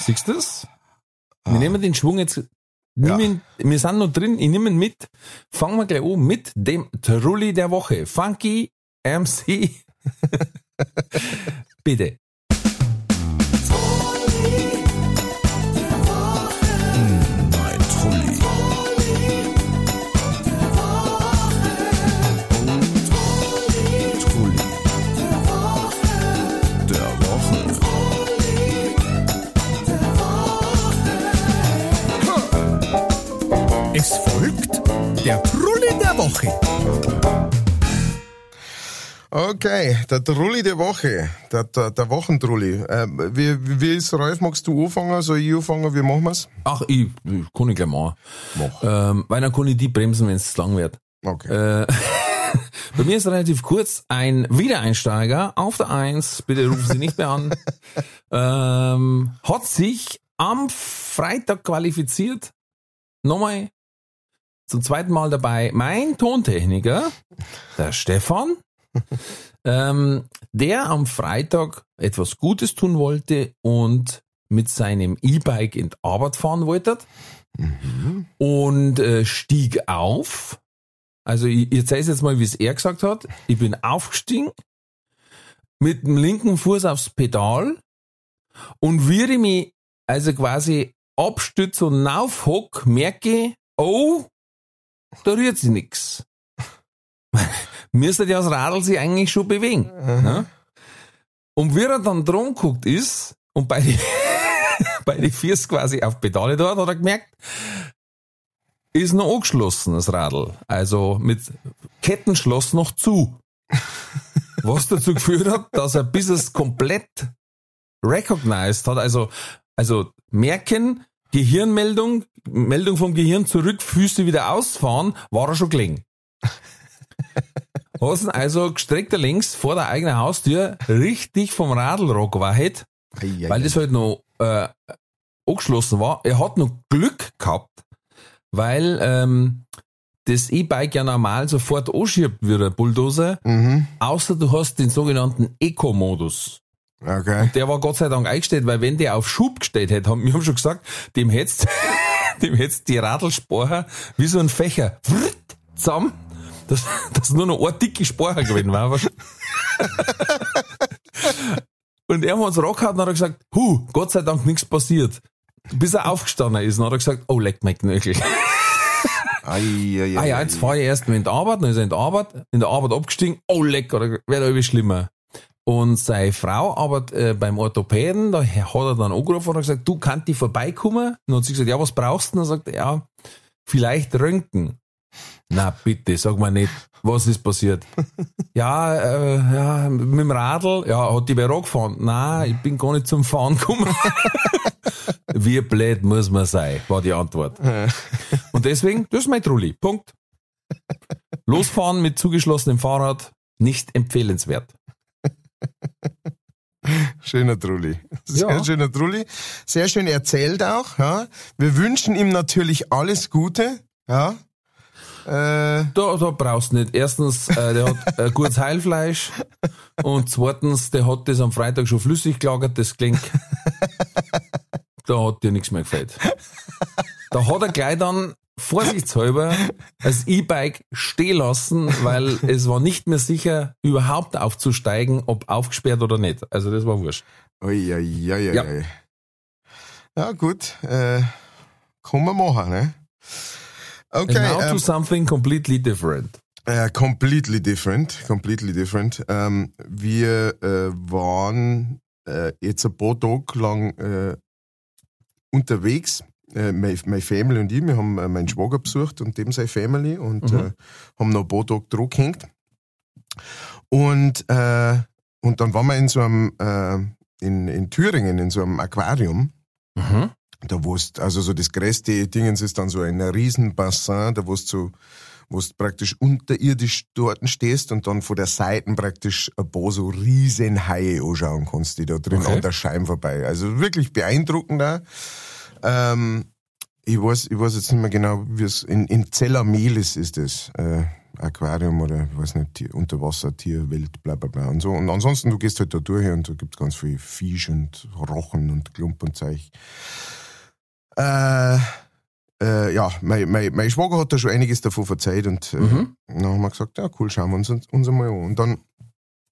Siehst du das? Wir nehmen den Schwung jetzt. Ihn, wir sind noch drin, ich nehme ihn mit. Fangen wir gleich an mit dem Trulli der Woche. Funky MC. Bitte. Woche. Es folgt der Trulli der Woche. Okay, der Trulli der Woche. Der, der, der Wochentrulli. Äh, wie, wie ist, Ralf, magst du anfangen? Soll ich anfangen? Wie machen wir's? Ach, ich, ich kann ich gleich machen. Ähm, weil dann kann ich die bremsen, wenn es lang wird. Okay. Äh, bei mir ist relativ kurz ein Wiedereinsteiger auf der Eins, bitte rufen Sie nicht mehr an, ähm, hat sich am Freitag qualifiziert. Nochmal zum zweiten Mal dabei mein Tontechniker, der Stefan, ähm, der am Freitag etwas Gutes tun wollte und mit seinem E-Bike in die Arbeit fahren wollte und äh, stieg auf. Also ich, ich erzähle jetzt mal, wie es er gesagt hat. Ich bin aufgestiegen, mit dem linken Fuß aufs Pedal und wie ich mich also quasi abstütze und aufhock, merke oh, da rührt sie nix. Müsste ja das Radl sich eigentlich schon bewegen. Ne? Und wie er dann drum guckt ist und bei die, bei die Füße quasi auf Pedale dort, hat er gemerkt, ist noch angeschlossen, das Radl. Also mit Kettenschloss noch zu. Was dazu geführt hat, dass er bis es komplett recognized hat, also, also merken, Gehirnmeldung, Meldung vom Gehirn zurück, Füße wieder ausfahren, war er schon gelegen. Hast also gestreckter links vor der eigenen Haustür richtig vom Radlrock wahrheit, weil das halt noch äh, angeschlossen war. Er hat noch Glück gehabt, weil ähm, das E-Bike ja normal sofort anschiebt wie ein Bulldozer, Mhm. außer du hast den sogenannten Eco-Modus. Okay. Der war Gott sei Dank eingestellt, weil wenn der auf Schub gestellt hätte, haben wir haben schon gesagt, dem hättest, dem hättest die Radlsporer wie so ein Fächer zusammen, dass, dass nur noch eine dicke Sporer gewesen war. Und er hat uns Rock und hat gesagt, hu, Gott sei Dank nichts passiert. Bis er aufgestanden ist, dann hat er gesagt, oh, leck mein Knöchel. Ei, ei, ei, Ah ja, jetzt fahre ich erst mal in die Arbeit, dann ist er in der Arbeit, in der Arbeit abgestiegen, oh leck, oder wird irgendwie schlimmer. Und seine Frau arbeitet äh, beim Orthopäden, da hat er dann angerufen und hat gesagt, du kannst die vorbeikommen? Und dann hat sie gesagt, ja, was brauchst du? Und dann sagt er, ja, vielleicht Röntgen. Na bitte, sag mal nicht, was ist passiert? ja, äh, ja, mit dem Radl, ja, hat die bei gefahren. Nein, ich bin gar nicht zum Fahren gekommen. Wie blöd muss man sein, war die Antwort. Und deswegen, das ist mein Trulli. Punkt. Losfahren mit zugeschlossenem Fahrrad, nicht empfehlenswert. Schöner Trulli. Sehr Ja. schöner Trulli. Sehr schön erzählt auch. Ja. Wir wünschen ihm natürlich alles Gute. Ja. Äh, Da, da brauchst du nicht. Erstens, äh, der hat äh, gutes Heilfleisch und zweitens, der hat das am Freitag schon flüssig gelagert, das klingt. Da hat dir nichts mehr gefällt. Da hat er gleich dann vorsichtshalber das E-Bike stehen lassen, weil es war nicht mehr sicher, überhaupt aufzusteigen, ob aufgesperrt oder nicht. Also das war wurscht. oi, oi. Ja. ja. ja, gut. Äh, kann man machen, ne? Okay. And now to ähm, something completely different. Äh, completely different, completely different. Ähm, wir äh, waren äh, jetzt ein paar Tage lang äh, unterwegs, meine meine Family und ich, wir haben meinen Schwager besucht und dem seine Family und Mhm. haben noch ein paar Tage dran gehängt. Und, und dann waren wir in so einem, in, in Thüringen, in so einem Aquarium. Mhm. Da wo also so das größte Dingens ist dann so ein Riesenbassin, da wo du so, wo du praktisch unterirdisch dort stehst und dann von der Seite praktisch ein paar so riesen Haie anschauen kannst, die da drin Okay. an der Scheibe vorbei. Also wirklich beeindruckend da. Ähm, ich weiß, ich weiß jetzt nicht mehr genau, wie es in, in Zellamelis ist das. Äh, Aquarium oder ich weiß nicht, Tier, Unterwasser, Tierwelt, bla bla bla und so. Und ansonsten, du gehst halt da durch und da gibt's ganz viel Fisch und Rochen und Klump und Zeug. Äh, äh, ja, mein, mein, mein Schwager hat da schon einiges davon verzeiht und äh, Mhm. dann haben wir gesagt, ja cool, schauen wir uns, uns einmal an. Und dann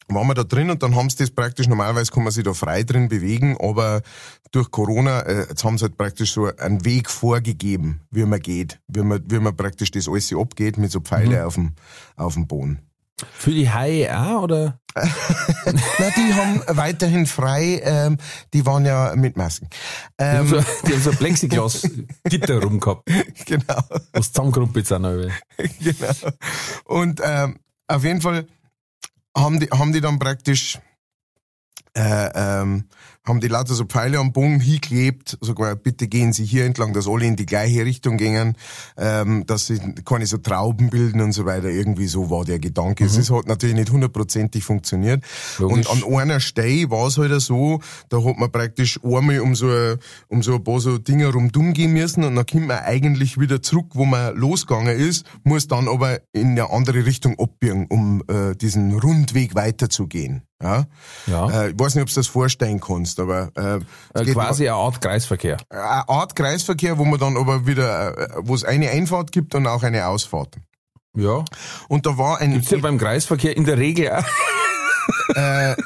waren wir da drin und dann haben sie das praktisch, normalerweise kann man sich da frei drin bewegen, aber durch Corona, äh, jetzt haben sie halt praktisch so einen Weg vorgegeben, wie man geht, wie man, wie man praktisch das alles abgeht mit so Pfeile auf, dem, auf dem Boden. Für die Haie auch, oder? Na, die haben weiterhin frei, ähm, die waren ja mit Masken. Die haben Ähm, so, die haben so ein Plexiglas-Gitter rum gehabt, genau. was zusammengerumpelt sind. alle. genau. Und ähm, auf jeden Fall haben die, haben die dann praktisch äh, ähm, haben die lauter so Pfeile am Bogen hingeklebt, sogar bitte gehen Sie hier entlang, dass alle in die gleiche Richtung gingen, ähm, dass sie keine so Trauben bilden und so weiter. Irgendwie so war der Gedanke. Es ist, hat natürlich nicht hundertprozentig funktioniert. Logisch. Und an einer Stelle war es halt so, da hat man praktisch einmal um so, ein- um so ein paar so Dinger rumdumm gehen müssen und dann kommt man eigentlich wieder zurück, wo man losgegangen ist, muss dann aber in eine andere Richtung abbiegen, um äh, diesen Rundweg weiterzugehen. Ja? Ja. Äh, ich weiß nicht, ob du das vorstellen kannst, aber äh, Äh, quasi eine Art Kreisverkehr. eine Art Kreisverkehr, wo man dann aber wieder, äh, wo es eine Einfahrt gibt und auch eine Ausfahrt. Ja. Und da war ein, Gibt's ja beim Kreisverkehr in der Regel auch.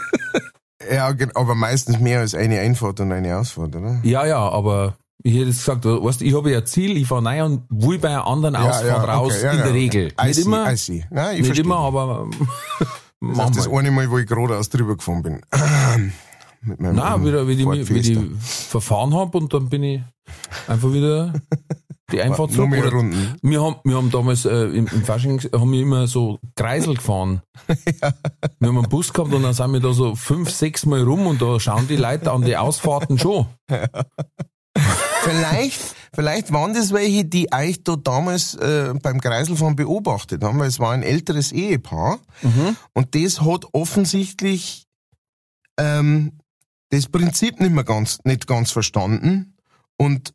ja, gen- aber meistens mehr als eine Einfahrt und eine Ausfahrt, oder? Ja, ja, aber Ich hätte gesagt, weißt, ich habe ja ein Ziel, ich fahre rein und will bei einem anderen ausfahren raus, okay, ja, in ja, der. Regel. I Nicht see, immer, I see. Nein, ich nicht verstehe. immer, aber Das ist das eine Mal, wo ich geradeaus drüber gefahren bin. Mit meinem Nein, wieder, wie, die, Ford wie Fiesta. die verfahren hab und dann bin ich einfach wieder die Einfahrt zurück. mehr Runden. Wir haben, wir haben damals äh, im, im Fasching haben wir immer so Kreisel gefahren. Wir haben einen Bus gehabt und dann sind wir da so fünf, sechs Mal rum und da schauen die Leute an die Ausfahrten schon. Vielleicht, vielleicht waren das welche, die euch da damals äh, beim Kreiselfahren beobachtet haben, weil es war ein älteres Ehepaar und das hat offensichtlich ähm, das Prinzip nicht mehr ganz, nicht ganz verstanden und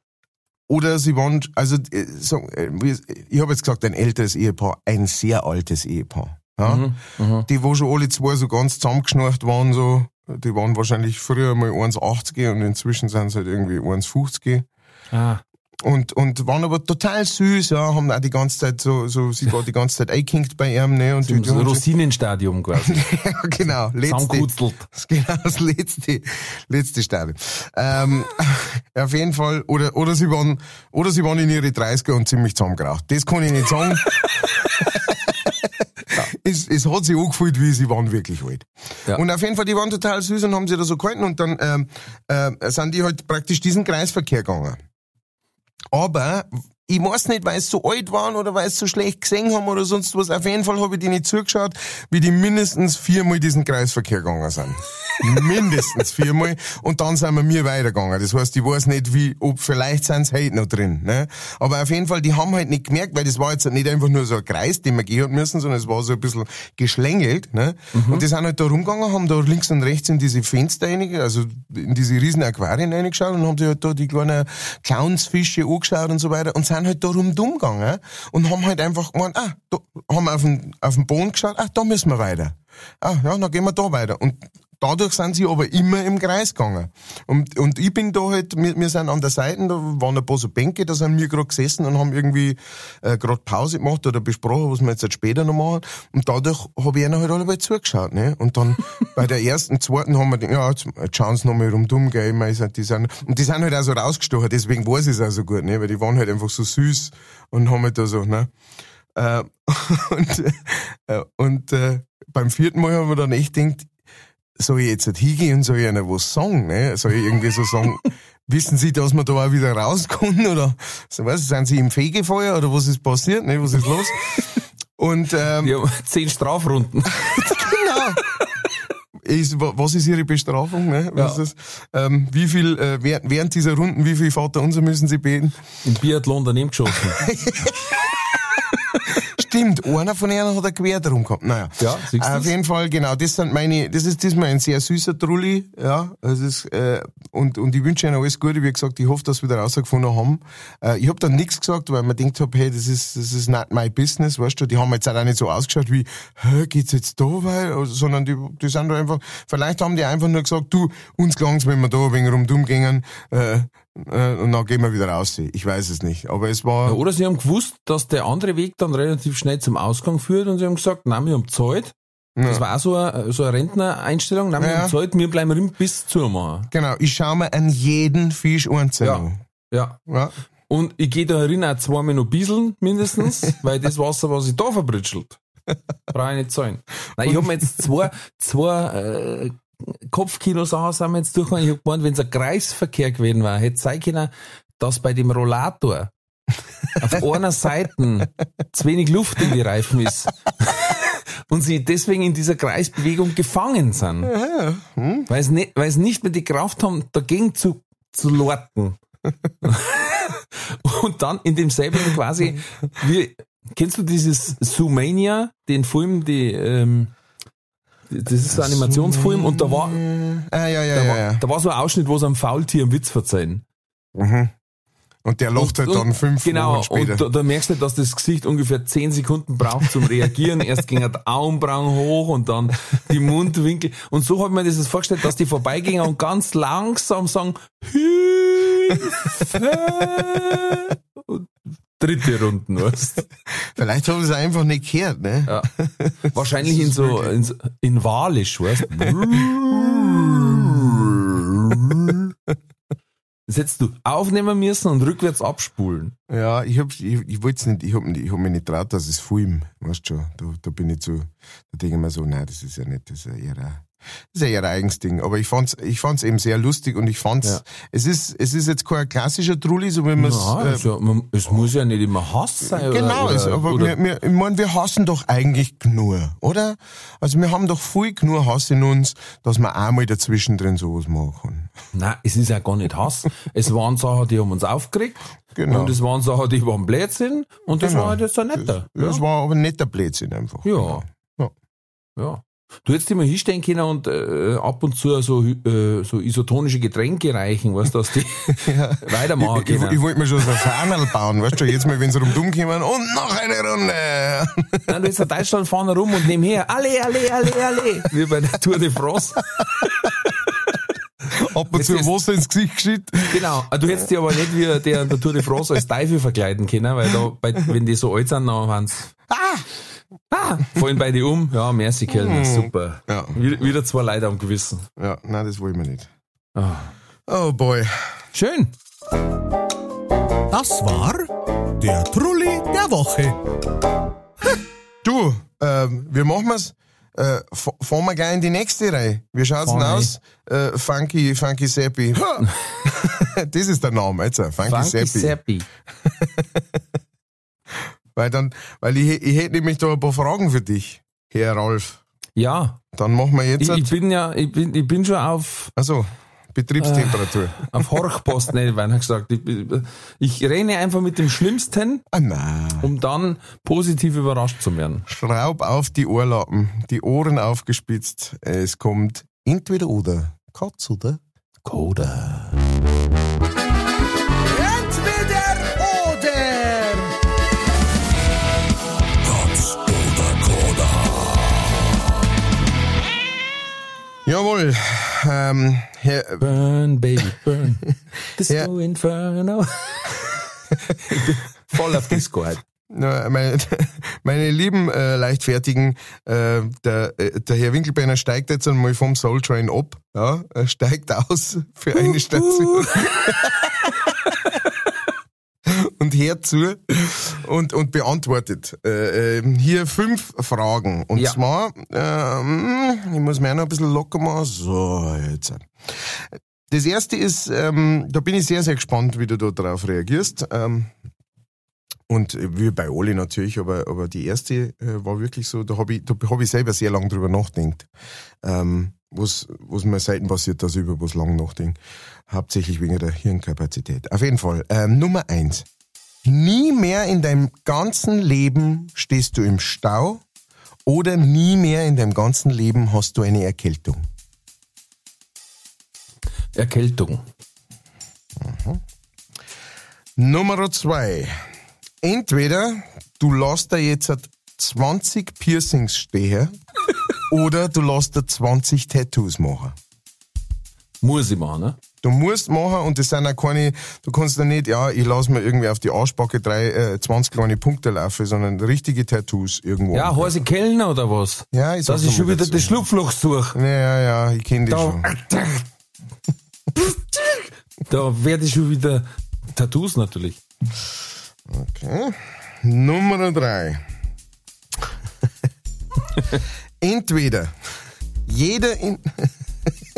oder sie waren, also äh, äh, ich habe jetzt gesagt, ein älteres Ehepaar, ein sehr altes Ehepaar. Ja? Mhm, mhm. Die, wo schon alle zwei so ganz zusammengeschnarcht waren, so, die waren wahrscheinlich früher mal 1,80 und inzwischen sind sie halt irgendwie 1,50. Ah, Und, und waren aber total süß, ja, haben auch die ganze Zeit so, so, sie war die ganze Zeit eingekinkt bei ihm, ne, und im schon- Rosinenstadium quasi. ja, genau, letzte, genau das letzte, letzte Stadium. Ähm, auf jeden Fall, oder, oder sie waren, oder sie waren in ihre 30er und ziemlich zusammengeraucht. Das kann ich nicht sagen. es, es hat sich angefühlt, wie sie waren wirklich alt. Ja. Und auf jeden Fall, die waren total süß und haben sie da so gehalten und dann ähm, äh, sind die halt praktisch diesen Kreisverkehr gegangen. Aber ich weiß nicht, weil sie so alt waren oder weil sie so schlecht gesehen haben oder sonst was. Auf jeden Fall habe ich denen zugeschaut, wie die mindestens viermal diesen Kreisverkehr gegangen sind. mindestens viermal. Und dann sind wir mir weitergegangen. Das heißt, ich weiß nicht, wie, ob vielleicht sind sie heute noch drin. Ne? Aber auf jeden Fall, die haben halt nicht gemerkt, weil das war jetzt nicht einfach nur so ein Kreis, den wir gehen hat müssen, sondern es war so ein bisschen geschlängelt. Ne? Und die sind halt da rumgegangen, haben da links und rechts in diese Fenster rein, also in diese riesen Aquarien reingeschaut und haben sich halt da die kleinen Clownsfische angeschaut und so weiter und sind halt da rumdumm gegangen und haben halt einfach gemeint, ah, da, haben auf den, auf den Boden geschaut, ah, da müssen wir weiter. Ah, ja, dann gehen wir da weiter. Und dadurch sind sie aber immer im Kreis gegangen. Und, und ich bin da halt, wir, wir sind an der Seite, da waren ein paar so Bänke, da sind wir gerade gesessen und haben irgendwie äh, gerade Pause gemacht oder besprochen, was wir jetzt halt später noch machen. Und dadurch habe ich ihnen halt alle zugeschaut. Ne? Und dann bei der ersten, zweiten haben wir gedacht, ja, jetzt, jetzt schauen sie noch mal rumdumm, gell. Ich meine, die sind, und die sind halt auch so rausgestochen, deswegen weiß ich es auch so gut, ne? weil die waren halt einfach so süß und haben halt da so, ne? Äh, und äh, und äh, beim vierten Mal haben wir dann echt gedacht, soll ich jetzt nicht hingehen und soll ich ihnen was sagen, ne? Soll ich irgendwie so sagen, wissen Sie, dass wir da auch wieder rauskommen oder so was, sind Sie im Fegefeuer oder was ist passiert, ne? Was ist los? Und ähm, haben zehn Strafrunden. genau. Ist, wa- was ist Ihre Bestrafung? Ne? Was Ja. ist das? Ähm, wie viel äh, während, während dieser Runden, wie viel Vater unser müssen Sie beten? Im Biathlon daneben geschossen. Stimmt, einer von ihnen hat ein Gewehr drum gehabt. Naja. Ja, siehst Auf jeden Fall, genau, das sind meine, das ist diesmal ein sehr süßer Trulli, ja, das ist, äh, und, und ich wünsche ihnen alles Gute, wie gesagt, ich hoffe, dass wir da rausgefunden haben. Äh, ich habe dann nichts gesagt, weil man denkt hab, hey, das ist, das ist not my business, weißt du, die haben jetzt auch nicht so ausgeschaut wie, hä, geht's jetzt da weil, sondern die, die sind da einfach, vielleicht haben die einfach nur gesagt, du, uns gelang's, wenn wir da ein wenig rumdumm gingen, äh, äh, und dann gehen wir wieder raus. Ich weiß es nicht, aber es war, Ja, Oder sie haben gewusst, dass der andere Weg dann relativ schnell zum Ausgang führt und sie haben gesagt, nein, wir haben Zeit. Das war auch so eine, so eine Rentnereinstellung. Nein, wir Ja. haben Zeit, wir bleiben rin bis zur machen. genau, ich schaue mir an jeden Fisch einzeln Ja. Ja. Ja. Und ich gehe da rein auch zweimal noch bisseln, mindestens, weil das Wasser, was ich da verbritschelt, brauche ich nicht zahlen. Nein, ich habe mir jetzt zwei, zwei äh, Kopfkilos an, sind wir jetzt durchgegangen. Ich habe gemeint, wenn es ein Kreisverkehr gewesen wäre, hätte sein können, dass bei dem Rollator auf einer Seite zu wenig Luft in die Reifen ist. Und sie deswegen in dieser Kreisbewegung gefangen sind. Weil sie nicht, weil sie nicht mehr die Kraft haben, dagegen zu, zu lorten. Und dann in demselben quasi, wie, kennst du dieses Zoomania, den Film, die, ähm, das ist ein Animationsfilm und da war, Ah, ja, ja, da ja, war, da war so ein Ausschnitt, wo sie einem Faultier einen Witz verzeihen. Mhm. Und der lacht halt dann fünf Genau, Wochen später. und da, da merkst du, dass das Gesicht ungefähr zehn Sekunden braucht zum Reagieren. Erst ging die Augenbrauen hoch und dann die Mundwinkel. Und so hat man das jetzt vorgestellt, dass die vorbeigingen und ganz langsam sagen, Hilfe! Dritte Runden, weißt Vielleicht haben sie es einfach nicht gehört, ne? ja. Wahrscheinlich in so, in, so- in Walisch, weißt Das hättest du aufnehmen müssen und rückwärts abspulen. Ja, ich hab, ich, ich wollte nicht, ich hab, ich hab mich nicht traut, dass es film, weißt schon. Da, da bin ich zu, da denke ich mir so, nein, das ist ja nicht, das ist ja eher das ist ja ihr eigenes Ding. Aber ich fand's, ich fand's eben sehr lustig und ich fand's, Ja. es ist, es ist jetzt kein klassischer Trulli, so wie man es, Ja, äh, also, man, es muss ja nicht immer Hass sein. Genau, oder, es, oder, aber oder, wir, wir, ich mein, wir hassen doch eigentlich nur, oder? Also wir haben doch viel genug Hass in uns, dass man einmal dazwischen drin sowas machen. Nein, es ist ja gar nicht Hass. es waren Sachen, die haben uns aufgeregt. Genau. Und es waren Sachen, die waren Blödsinn. Und das Genau. war halt jetzt ein netter. Das war aber ein netter Blödsinn einfach. Ja. Ja. Ja. Du hättest immer hinstellen können und äh, ab und zu so, äh, so isotonische Getränke reichen, weißt du, dass die weitermachen Ich, ich, können. ich wollte mir schon so ein Fahnerl bauen, weißt du, jetzt mal, wenn sie rumdumm kommen und noch eine Runde. Nein, du jetzt in Deutschland fahren rum und nebenher, alle, alle, alle, alle, wie bei der Tour de France. Ab und zu Wasser ins Gesicht geschüttet. Genau. Du hättest dich aber nicht wie der der Tour de France als Teufel verkleiden können, weil da, bei, wenn die so alt sind, dann waren's, ah, ah, fallen bei dir um. Ja, merci, Kellner, super. Ja. Wieder, wieder zwei Leute am Gewissen. Ja, nein, das wollen wir nicht. Ah. Oh boy. Schön. Das war der Trulli der Woche. Du, ähm, wie machen wir's? Äh, fahren wir gleich in die nächste Reihe. Wie schaut's denn aus? Äh, Funky, Funky Seppi. das ist der Name jetzt, äh, Funky, Funky Seppi. Seppi. Weil dann, weil ich, ich hätte nämlich da ein paar Fragen für dich, Herr Ralf. Ja, Dann machen wir jetzt, ich, ich bin ja, ich bin, ich bin schon auf, also, Betriebstemperatur. auf Horchpost, nicht, weil er gesagt, ich, ich renne einfach mit dem Schlimmsten, ah, um dann positiv überrascht zu werden. Schraub auf die Ohrlappen, die Ohren aufgespitzt. Es kommt entweder oder. Katz oder? Coda. Ähm, Herr, Burn, baby, burn. Ja. Disco Inferno. Ich bin Voll auf Disco halt. Meine, meine lieben äh, Leichtfertigen, äh, der, äh, der Herr Winkelbeiner steigt jetzt einmal vom Soul Train ab. Ja, er steigt aus für eine Station. Hört zu und, und beantwortet äh, äh, hier fünf Fragen. Und Ja. zwar, ähm, ich muss mir auch noch ein bisschen locker machen. So, jetzt. Das erste ist, ähm, da bin ich sehr, sehr gespannt, wie du da drauf reagierst. Ähm, und äh, wie bei Oli natürlich, aber, aber die erste äh, war wirklich so, da habe ich, da hab ich selber sehr lange drüber nachgedacht. Ähm, was, was mir selten passiert, dass ich über was lang nachdenke. Hauptsächlich wegen der Hirnkapazität. Auf jeden Fall. Ähm, Nummer eins. Nie mehr in deinem ganzen Leben stehst du im Stau oder nie mehr in deinem ganzen Leben hast du eine Erkältung. Erkältung. Nummer zwei. Entweder du lässt da jetzt 20 Piercings stehen oder du lässt da 20 Tattoos machen. Muss ich machen, ne? Du musst machen und das sind auch keine, du kannst da nicht, ja, ich lass mir irgendwie auf die Arschbacke drei, äh, 20 kleine Punkte laufen, sondern richtige Tattoos irgendwo. Ja, heiße Kellner oder was? Ja, ich sag's Dass ich schon wieder dazu. das Schlupfloch suche. Ja, ja, ja, ich kenne Da, schon. da werde ich schon wieder Tattoos natürlich. Okay. Nummer drei. Entweder jeder in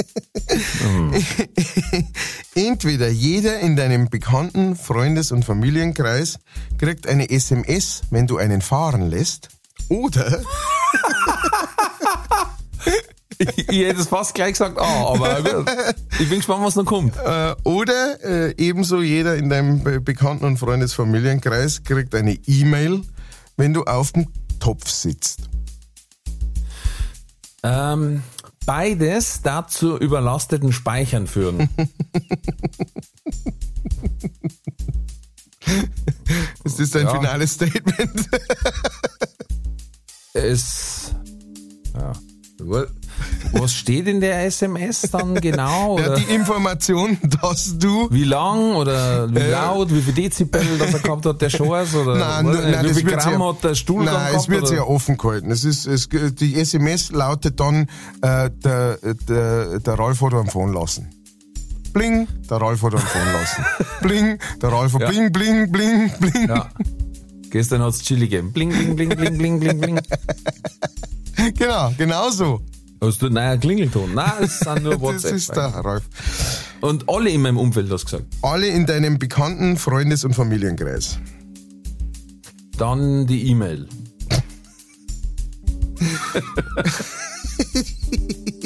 Entweder jeder in deinem bekannten Freundes- und Familienkreis kriegt eine SMS, wenn du einen fahren lässt, oder Ich, ich hätte es fast gleich gesagt, ah, aber gut. ich bin gespannt, was noch kommt. äh, oder äh, ebenso jeder in deinem be bekannten und Freundes-Familienkreis kriegt eine E-Mail, wenn du auf dem Topf sitzt. Ähm, beides dazu überlasteten Speichern führen. Ist das dein Ja. finales Statement? es, ja. Was steht in der SMS dann genau? Ja, die Information, dass du wie lang oder wie laut, wie viel Dezibel das er gehabt hat, der Schorz? Oder Nein, was? nein, wie viel Gramm hat der Stuhl Nein, gehabt? es wird oder? sehr offen gehalten. Es ist, es, die SMS lautet dann, äh, der, der, der Ralf hat am Phone lassen. Bling, der Ralf hat einen fahren lassen. Bling, der Ralf hat Ja. bling, bling, bling, bling. Ja. Gestern hat's Chili gegeben. Bling, bling, bling, bling, bling, bling, bling. Genau, genau so. Hast du einen neuen Klingelton? Nein, es sind nur Das WhatsApp. ist der Ralf. Und alle in meinem Umfeld hast gesagt. Alle in deinem bekannten Freundes- und Familienkreis. Dann die E-Mail.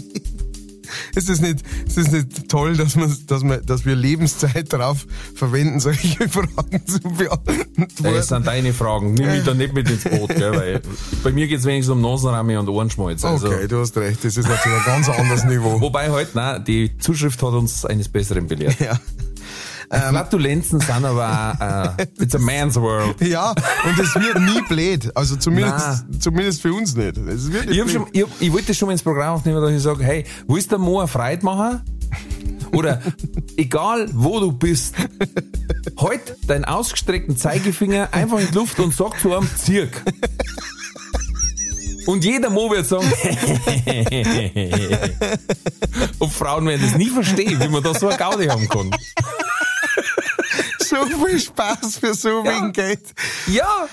Ist es nicht, ist es nicht toll, dass, man, dass, man, dass wir Lebenszeit darauf verwenden, solche Fragen zu beantworten? Das sind deine Fragen. Nimm mich da nicht mit ins Boot, gell, weil bei mir geht's wenigstens um Nasenramme und Ohrenschmalz. Also, Okay, du hast recht, das ist natürlich ein ganz anderes Niveau. Wobei halt, nein, die Zuschrift hat uns eines Besseren belehrt. Ja. Flatulenzen sind aber, äh, it's a man's world. Ja, und es wird nie blöd. Also zumindest, zumindest für uns nicht. Es wird nicht Ich, schon, ich, ich wollte schon mal ins Programm aufnehmen, dass ich sage, hey, willst du Mo eine Freude machen? Oder egal wo du bist, halt deinen ausgestreckten Zeigefinger einfach in die Luft und sag zu einem Zirk. Und jeder Mo wird sagen, und Frauen werden das nie verstehen, wie man da so eine Gaudi haben kann. So viel Spaß für so wenig Geld. Ja!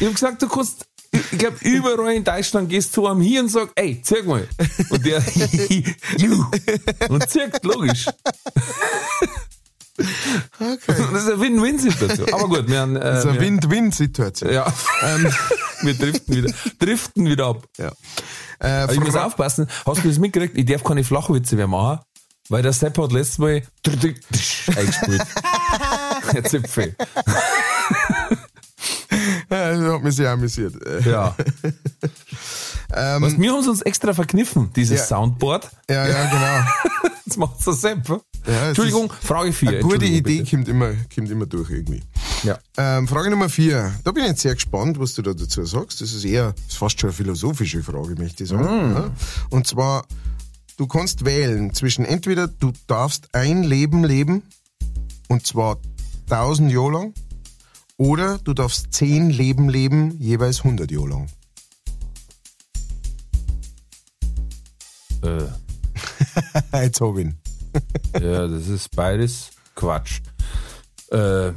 Ich hab gesagt, du kannst, ich glaube, überall in Deutschland gehst du einem hier und sag, ey, zeig mal. Und der, you. Und zeigt, logisch. Das ist eine Win-Win-Situation. Aber gut, wir haben, äh, Das ist eine Win-Win-Situation. ja. wir driften wieder, driften wieder ab. Ja. Äh, ich muss aufpassen, hast du das mitgekriegt? Ich darf keine Flachwitze mehr machen, weil der Sepp hat letztes Mal eingespielt. Der Zipfel. Das hat mich sehr amüsiert. Ja. Was, wir haben uns extra verkniffen, dieses Ja. Soundboard. Ja, ja, genau. Jetzt macht's der Sepp. Ja, es Entschuldigung, Frage 4. Eine gute Idee kommt immer, kommt immer durch irgendwie. Ja. Ähm, Frage Nummer vier. Da bin ich jetzt sehr gespannt, was du da dazu sagst. Das ist eher, das ist fast schon eine philosophische Frage, möchte ich sagen. Mm. Ja. Und zwar, du kannst wählen zwischen entweder du darfst ein Leben leben, und zwar 1000 Jahre lang, oder du darfst zehn Leben leben, jeweils 100 Jahre lang. Äh, Jetzt hab ich ihn. ja, das ist beides Quatsch. Äh,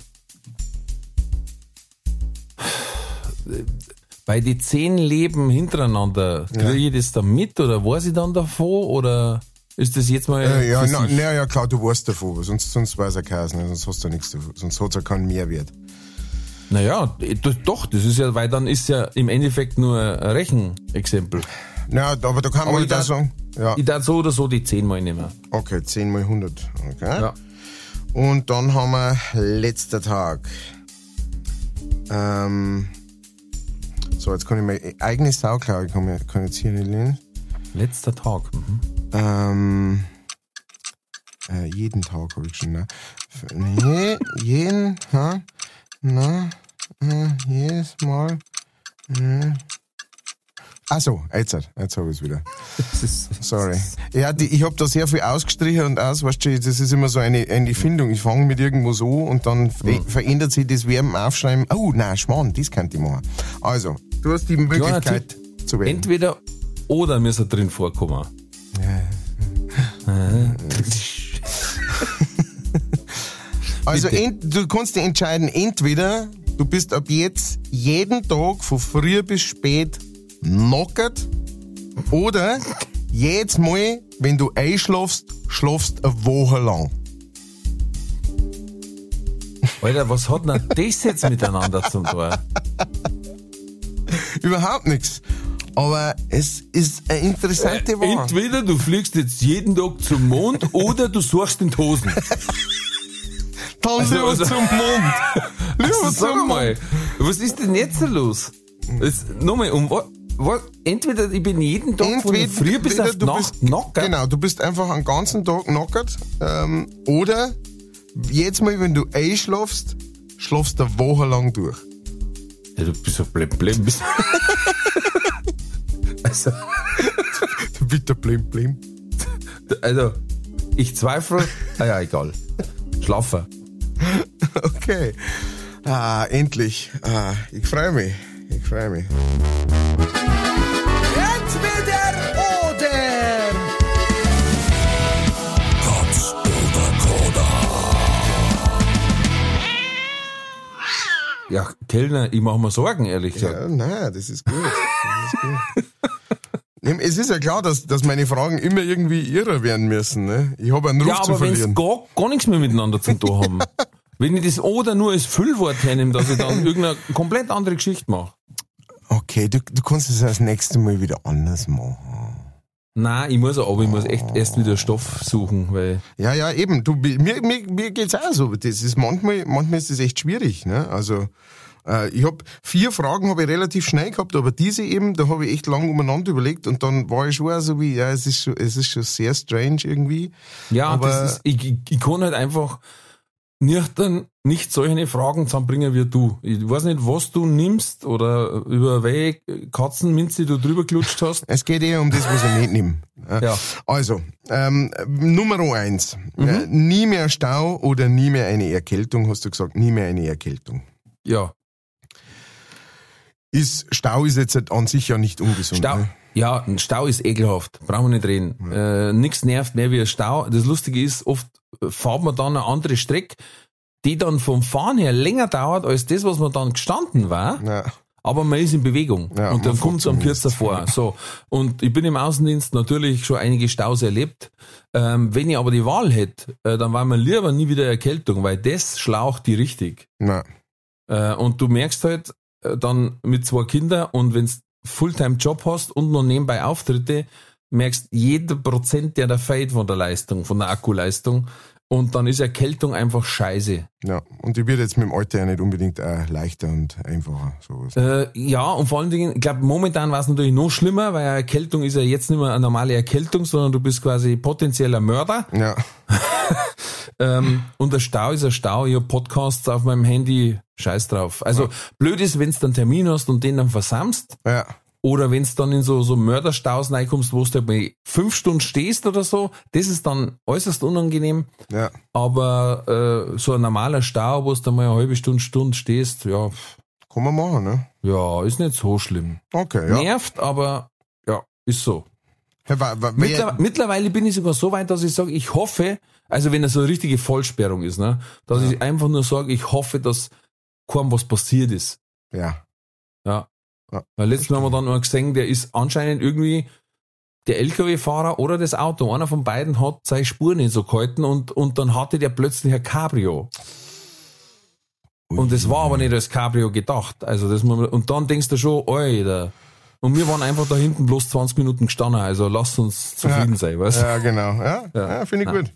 bei die zehn Leben hintereinander, kriege ich das dann mit oder weiß ich dann davon oder ist das jetzt mal. Äh, ja, na, na, ja, klar, du weißt davon, sonst, sonst weiß er keins, ne? sonst hast du nichts davon, sonst hat es ja keinen Mehrwert. Naja, doch, das ist ja, weil dann ist ja im Endeffekt nur ein Rechenexempel. Na, aber da kann man ich da sagen, ja, Ich darf so oder so die zehnmal nehmen. okay, 10 mal 100, okay. Ja. Und dann haben wir letzter Tag. Ähm, so, jetzt kann ich meine eigene Sau, glaube ich, kann, ich- kann ich jetzt hier nicht lesen. Letzter Tag. Mhm. Ähm, äh, jeden Tag habe ich schon, ne? Nee, jeden, ha? Na, jedes Mal. Äh. Ach so, jetzt, jetzt habe ich es wieder. Sorry. Ja, die, ich habe da sehr viel ausgestrichen und aus, weißt du, das ist immer so eine, eine Findung. Ich fange mit irgendwo so und dann ver verändert sich das Verben aufschreiben. Oh, nein, Schmarrn, das könnte ich machen. Also, du hast die Möglichkeit zu wählen. Entweder oder müssen drin vorkommen. Also ent, du kannst dich entscheiden, entweder du bist ab jetzt jeden Tag von früh bis spät knockert oder jedes Mal, wenn du einschlafst, schlafst eine Woche lang. Alter, was hat denn das jetzt miteinander zu tun? Überhaupt nichts. Aber es ist eine interessante Wahl. Entweder du fliegst jetzt jeden Tag zum Mond oder du suchst in die Hosen. Dann Also- lieber also- zum Mond. Lieber Also, sag zum mal, was ist denn jetzt los? Nochmal, um was, was? Entweder ich bin jeden Tag von der Früh bis entweder auf du Nacht bist, knockert. Genau, du bist einfach einen ganzen Tag knockert. Ähm, oder jetzt mal, wenn du einschlafst, schlafst du eine Woche lang durch. Ja, du bist so blem blem. Bist also, Bitte blim blim. also, ich zweifle. Ah ja, egal. Schlafen. Okay. Ah, endlich. Ah, ich freue mich. Ich freue mich. Entweder oder. Katz oder Koda. Ja, Kellner, ich mache mir Sorgen, ehrlich gesagt. Ja, nein, das ist gut. Das ist gut. Es ist ja klar, dass, dass meine Fragen immer irgendwie irrer werden müssen. Ne? Ich habe einen Ruf ja, zu verlieren. Ja, aber wenn gar, gar nichts mehr miteinander zu tun haben. wenn ich das oder nur als Füllwort hernehme, dass ich dann irgendeine komplett andere Geschichte mache. Okay, du, du kannst es das nächste Mal wieder anders machen. Nein, ich muss aber ich muss echt erst wieder Stoff suchen, weil Ja, ja, eben. Du, mir, mir, mir geht's auch so. Das ist manchmal, manchmal ist das echt schwierig. Ne? Also äh, ich habe vier Fragen habe ich relativ schnell gehabt, aber diese eben, da habe ich echt lang umeinander überlegt und dann war ich schon auch so wie, ja, es ist schon, es ist schon sehr strange irgendwie. ja, Aber- das ist, ich, ich, ich kann halt einfach nicht, dann nicht solche Fragen zusammenbringen wie du. Ich weiß nicht, was du nimmst oder über welche Katzenminze du drüber gelutscht hast. Es geht eher um das, was ich nicht nehme. Ja. Also, ähm, Nummer eins. Äh, nie mehr Stau oder nie mehr eine Erkältung, hast du gesagt. Nie mehr eine Erkältung. Ja, Ist, Stau ist jetzt an sich ja nicht ungesund. Stau. Ne? Ja, ein Stau ist ekelhaft. Brauchen wir nicht reden. Äh, nix nervt mehr wie ein Stau. Das Lustige ist, oft fahrt man dann eine andere Strecke, die dann vom Fahren her länger dauert als das, was man dann gestanden war. Ja. Aber man ist in Bewegung Ja, und dann kommt es am kürzer vor. So. Und ich bin im Außendienst natürlich schon einige Staus erlebt. Ähm, wenn ich aber die Wahl hätte, äh, dann war mir lieber nie wieder Erkältung, weil das schlaucht die richtig. Äh, und du merkst halt äh, dann mit zwei Kindern und wenn du Fulltime-Job hast und noch nebenbei Auftritte, merkst jeder Prozent, der da fällt von der Leistung, von der Akkuleistung. Und dann ist Erkältung einfach scheiße. ja. Und die wird jetzt mit dem Alter ja nicht unbedingt äh, leichter und einfacher. Sowas. Äh, ja, und vor allen Dingen, ich glaube, momentan war es natürlich noch schlimmer, weil Erkältung ist ja jetzt nicht mehr eine normale Erkältung, sondern du bist quasi potenzieller Mörder. Ja, Ähm, und der Stau ist ein Stau. Ich hab Podcasts auf meinem Handy, scheiß drauf. Also blöd ist, wenn du einen Termin hast und den dann versammst. ja. Oder wenn du dann in so, so Mörderstaus reinkommst, wo du halt mal fünf Stunden stehst oder so, das ist dann äußerst unangenehm. Ja, Aber äh, so ein normaler Stau, wo du dann mal eine halbe Stunde, Stunde stehst, ja, kann man machen, ne? ja, ist nicht so schlimm. Okay, ja. Nervt, aber ja, ist so. Mittler mittlerweile bin ich sogar so weit, dass ich sage, ich hoffe, also wenn es so eine richtige Vollsperrung ist, ne, dass ich einfach nur sage, ich hoffe, dass kaum was passiert ist. ja. Ja. Ja, Weil letztes Mal haben wir dann noch gesehen, der ist anscheinend irgendwie der LKW-Fahrer oder das Auto, einer von beiden hat seine Spur nicht so gehalten und, und dann hatte der plötzlich ein Cabrio. Und das war aber nicht als Cabrio gedacht. Also das und dann denkst du schon, Alter. Und wir waren einfach da hinten bloß 20 Minuten gestanden, also lasst uns zufrieden sein, weißt Ja, genau. Ja, ja. Ja. finde ich gut. gut.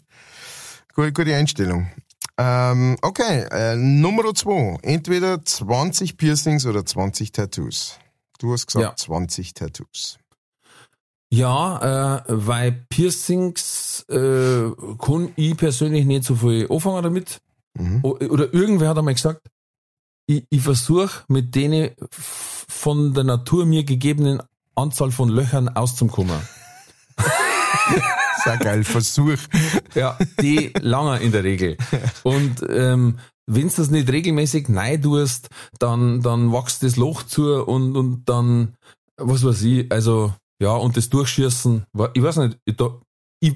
Gute Einstellung. Ähm, okay, äh, Nummer zwei. Entweder 20 Piercings oder 20 Tattoos. Du hast gesagt Ja. 20 Tattoos. Ja, äh, weil Piercings äh, kann ich persönlich nicht so viel anfangen damit. Mhm. Oder irgendwer hat einmal gesagt, ich, ich versuche mit denen von der Natur mir gegebenen Anzahl von Löchern auszukommen. Sehr geil, Versuch. Ja, die langer in der Regel. Und ähm, wenn du das nicht regelmäßig nein tust, dann, dann wächst das Loch zu und, und dann, was weiß ich, also ja, und das Durchschießen, ich weiß nicht, ich, da, ich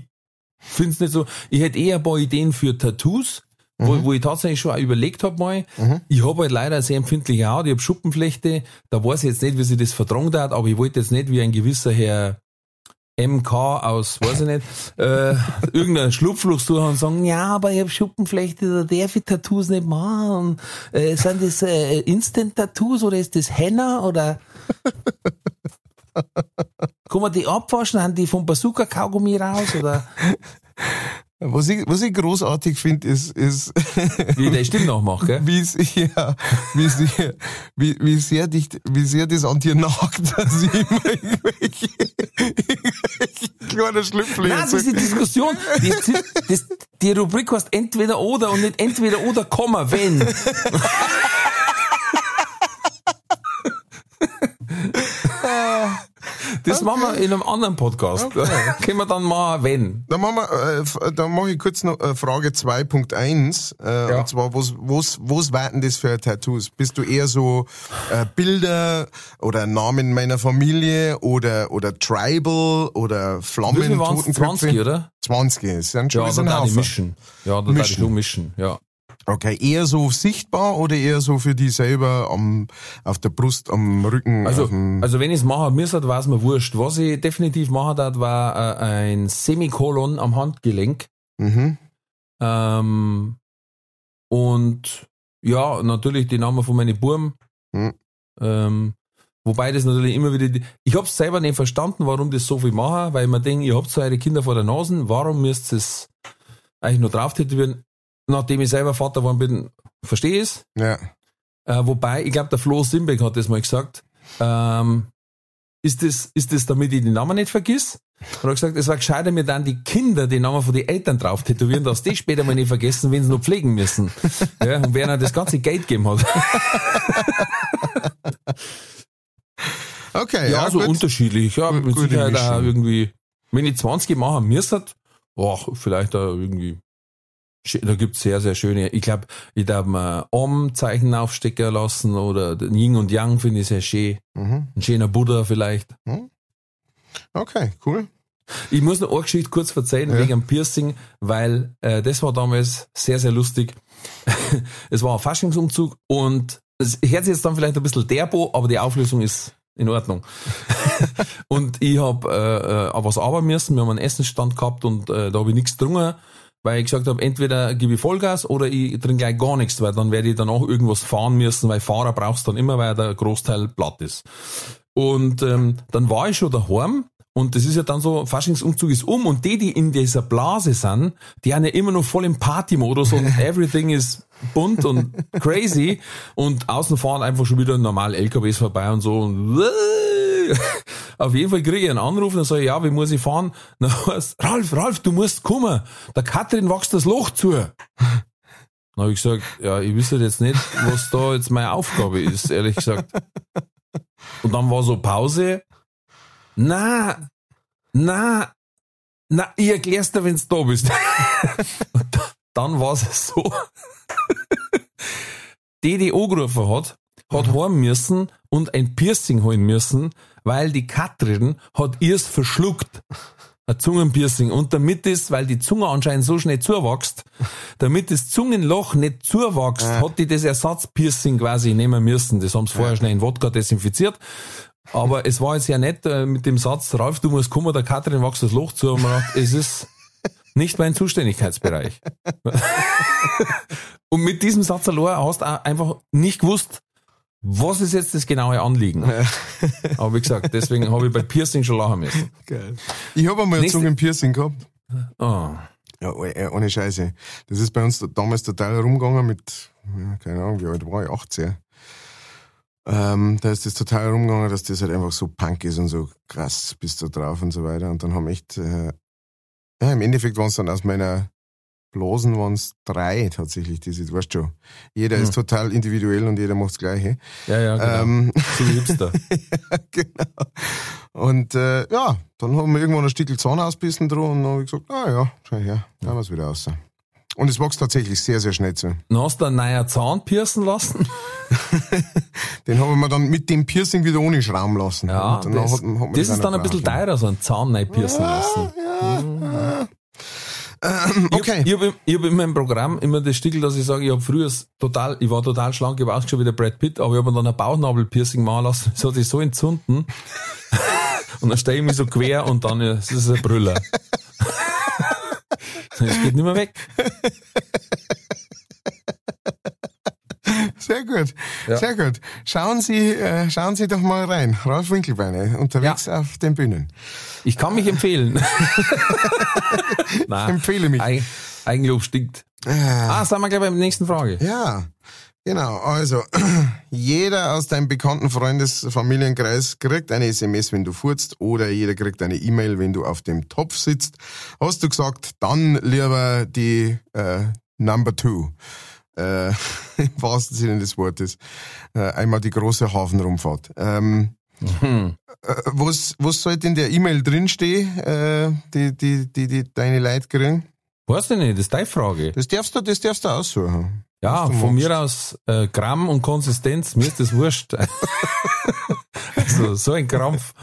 finde es nicht so, ich hätte eher ein paar Ideen für Tattoos, wo, wo ich tatsächlich schon auch überlegt habe mal. Ich habe halt leider eine sehr empfindliche Haut, ich habe Schuppenflechte, da weiß ich jetzt nicht, wie sich das vertragen hat, aber ich wollte jetzt nicht wie ein gewisser Herr MK aus, weiß ich nicht, äh, irgendein Schlupfloch suchen und sagen, ja, aber ich habe Schuppenflechte, da darf ich Tattoos nicht machen. Äh, sind das äh, Instant-Tattoos oder ist das Henna oder? Kann man die abwaschen, haben die vom Bazooka-Kaugummi raus oder Was ich, was ich großartig finde, ist, ist wie ich die Stimme nachmache, gell? wie ja, wie, sehr, wie, wie, sehr dich, wie sehr das an dir nagt, dass ich immer irgendwelche, irgendwelche kleine Schlüpfle Nein, das ist die Diskussion. Die, das, die Rubrik heißt entweder oder und nicht entweder oder, Komma, wenn. Das machen wir in einem anderen Podcast. Können wir dann mal wenn. Dann machen wir, äh, dann mache ich kurz noch äh, Frage 2.1. Äh, Ja. Und zwar, was, was, was warten das für Tattoos? Bist du eher so äh, Bilder oder Namen meiner Familie oder, oder Tribal oder Flammen? Totenköpfe? 20, oder? 20, es sind schon Ja, ein ich Haufen. mischen. Ja, da ich Mischen. schon mischen, ja. Okay, eher so sichtbar oder eher so für die selber am, auf der Brust, am Rücken? Also, also wenn ich es machen müsste, war es mir wurscht. Was ich definitiv machen darf, war äh, ein Semikolon am Handgelenk. mhm. Ähm, und ja, natürlich die Namen von meinen Buben. Hm. Ähm, wobei das natürlich immer wieder. Die, ich hab's selber nicht verstanden, warum das so viel machen, weil mir denke, ihr habt so eure Kinder vor der Nase, warum müsst ihr es eigentlich nur drauf tätowieren? Nachdem ich selber Vater geworden bin, verstehe ich es. Ja. Äh, wobei, ich glaube, der Flo Simbeck hat das mal gesagt. Ähm, ist das, ist das, damit ich die Namen nicht vergiss? Und er hat gesagt, es war gescheiter, mir dann die Kinder die Namen von den Eltern drauf tätowieren, dass die später mal nicht vergessen, wenn sie noch pflegen müssen. Ja, und wer ihnen das ganze Geld gegeben hat. Okay, Ja, ja, so gut. unterschiedlich. Ja, mit gute Sicherheit auch Mischung. irgendwie, wenn ich 20 machen müsste, oh, vielleicht da irgendwie, da gibt's sehr, sehr schöne, ich glaube, ich darf mir Om-Zeichen aufstecken lassen oder den Yin und Yang finde ich sehr schön. Mhm. Ein schöner Buddha vielleicht. Okay, cool. Ich muss noch eine Geschichte kurz erzählen Ja. wegen dem Piercing, weil äh, das war damals sehr, sehr lustig. es war ein Faschingsumzug und es hört sich jetzt dann vielleicht ein bisschen derbo, aber die Auflösung ist in Ordnung. und ich habe äh, äh, was arbeiten müssen, wir haben einen Essensstand gehabt und äh, da habe ich nichts getrunken, weil ich gesagt habe, entweder gebe ich Vollgas oder ich trinke gleich gar nichts, weil dann werde ich dann auch irgendwas fahren müssen, weil Fahrer brauchst du dann immer, weil der Großteil platt ist. Und ähm, dann war ich schon daheim und das ist ja dann so, Faschingsumzug ist um und die, die in dieser Blase sind, die haben ja immer noch voll im Partymodus und everything ist bunt und crazy und außen fahren einfach schon wieder normal LKWs vorbei und so und auf jeden Fall kriege ich einen Anruf und dann sage ich, ja, wie muss ich fahren? Na, was? Ralf, Ralf, du musst kommen. Der Katrin wächst das Loch zu. Dann habe ich gesagt, ja, ich wüsste jetzt nicht, was da jetzt meine Aufgabe ist, ehrlich gesagt. Und dann war so Pause. Na, na, na, ich erklär's dir, wenn's da bist. Dann war es so. Die, die angerufen hat, hat heim müssen und ein Piercing holen müssen, weil die Katrin hat ihrs verschluckt. Ein Zungenpiercing. Und damit es, weil die Zunge anscheinend so schnell zuwächst, damit das Zungenloch nicht zuwächst, hat die das Ersatzpiercing quasi nehmen müssen. Das haben sie vorher schnell in Wodka desinfiziert. Aber es war jetzt ja nicht äh, mit dem Satz, Ralf, du musst kommen, der Katrin wächst das Loch zu. Und man dachte, es ist nicht mein Zuständigkeitsbereich. Und mit diesem Satz allein hast du einfach nicht gewusst, was ist jetzt das genaue Anliegen. Aber wie gesagt, deswegen habe ich bei Piercing schon lachen müssen. Geil. Ich habe einmal ein Nächste- Zungenpiercing gehabt. Oh. Ja, oh- äh, ohne Scheiße. Das ist bei uns damals total rumgegangen mit, ja, keine Ahnung, wie alt war ich, 18. Ähm, da ist das total rumgegangen, dass das halt einfach so punk ist und so krass bist du drauf und so weiter. Und dann haben echt, äh, ja, im Endeffekt waren es dann aus meiner Blasen waren es drei tatsächlich, diese, du weißt schon. Jeder Hm. ist total individuell und jeder macht das Gleiche. Ja, ja, genau. Ähm, so wie Hipster. genau. Und äh, ja, dann haben wir irgendwann ein Stück Zahn ausbissen dran und dann habe ich gesagt, ah ja, schau her, da wir es wieder raus. Und es wächst tatsächlich sehr, sehr schnell zu. Dann hast du einen neuen Zahn piercen lassen. Den haben wir dann mit dem Piercing wieder ohne Schrauben lassen. Ja, das, hat hat das ist dann ein bisschen teurer, so einen Zahn neu piercen lassen. Ähm, okay. Ich habe ich hab in meinem Programm immer das Stickel, dass ich sage, ich habe früher total, ich war total schlank, ich habe ausgeschaut wie der Brad Pitt, aber ich habe mir dann ein Bauchnabel-Piercing machen lassen. Das hat sich so entzünden. und dann stehe ich mich so quer und dann ist es ein Brüller. Es geht nicht mehr weg. Sehr gut. Ja. Sehr gut. Schauen Sie, äh, schauen Sie doch mal rein. Ralf Winkelbeine, unterwegs auf den Bühnen. Ich kann mich empfehlen. Nein, Empfehle mich. Eig Eigenlob stinkt. Äh, Ah, sind wir gleich bei der nächsten Frage. Ja, genau. Also, jeder aus deinem bekannten Freundes-, Familienkreis kriegt eine SMS, wenn du furzt, oder jeder kriegt eine E-Mail, wenn du auf dem Topf sitzt. Hast du gesagt, dann lieber die äh, Number Two. Äh, Im wahrsten Sinne des Wortes. Äh, einmal die große Hafenrumfahrt. Ähm, Hm. äh, was, was sollte in der E-Mail drinstehen, äh, die, die, die, die deine Leute kriegen? Weißt du nicht, das ist deine Frage. Das darfst du, das darfst du aussuchen. Ja, von mir aus äh, Gramm und Konsistenz, mir ist das wurscht. also so ein Krampf.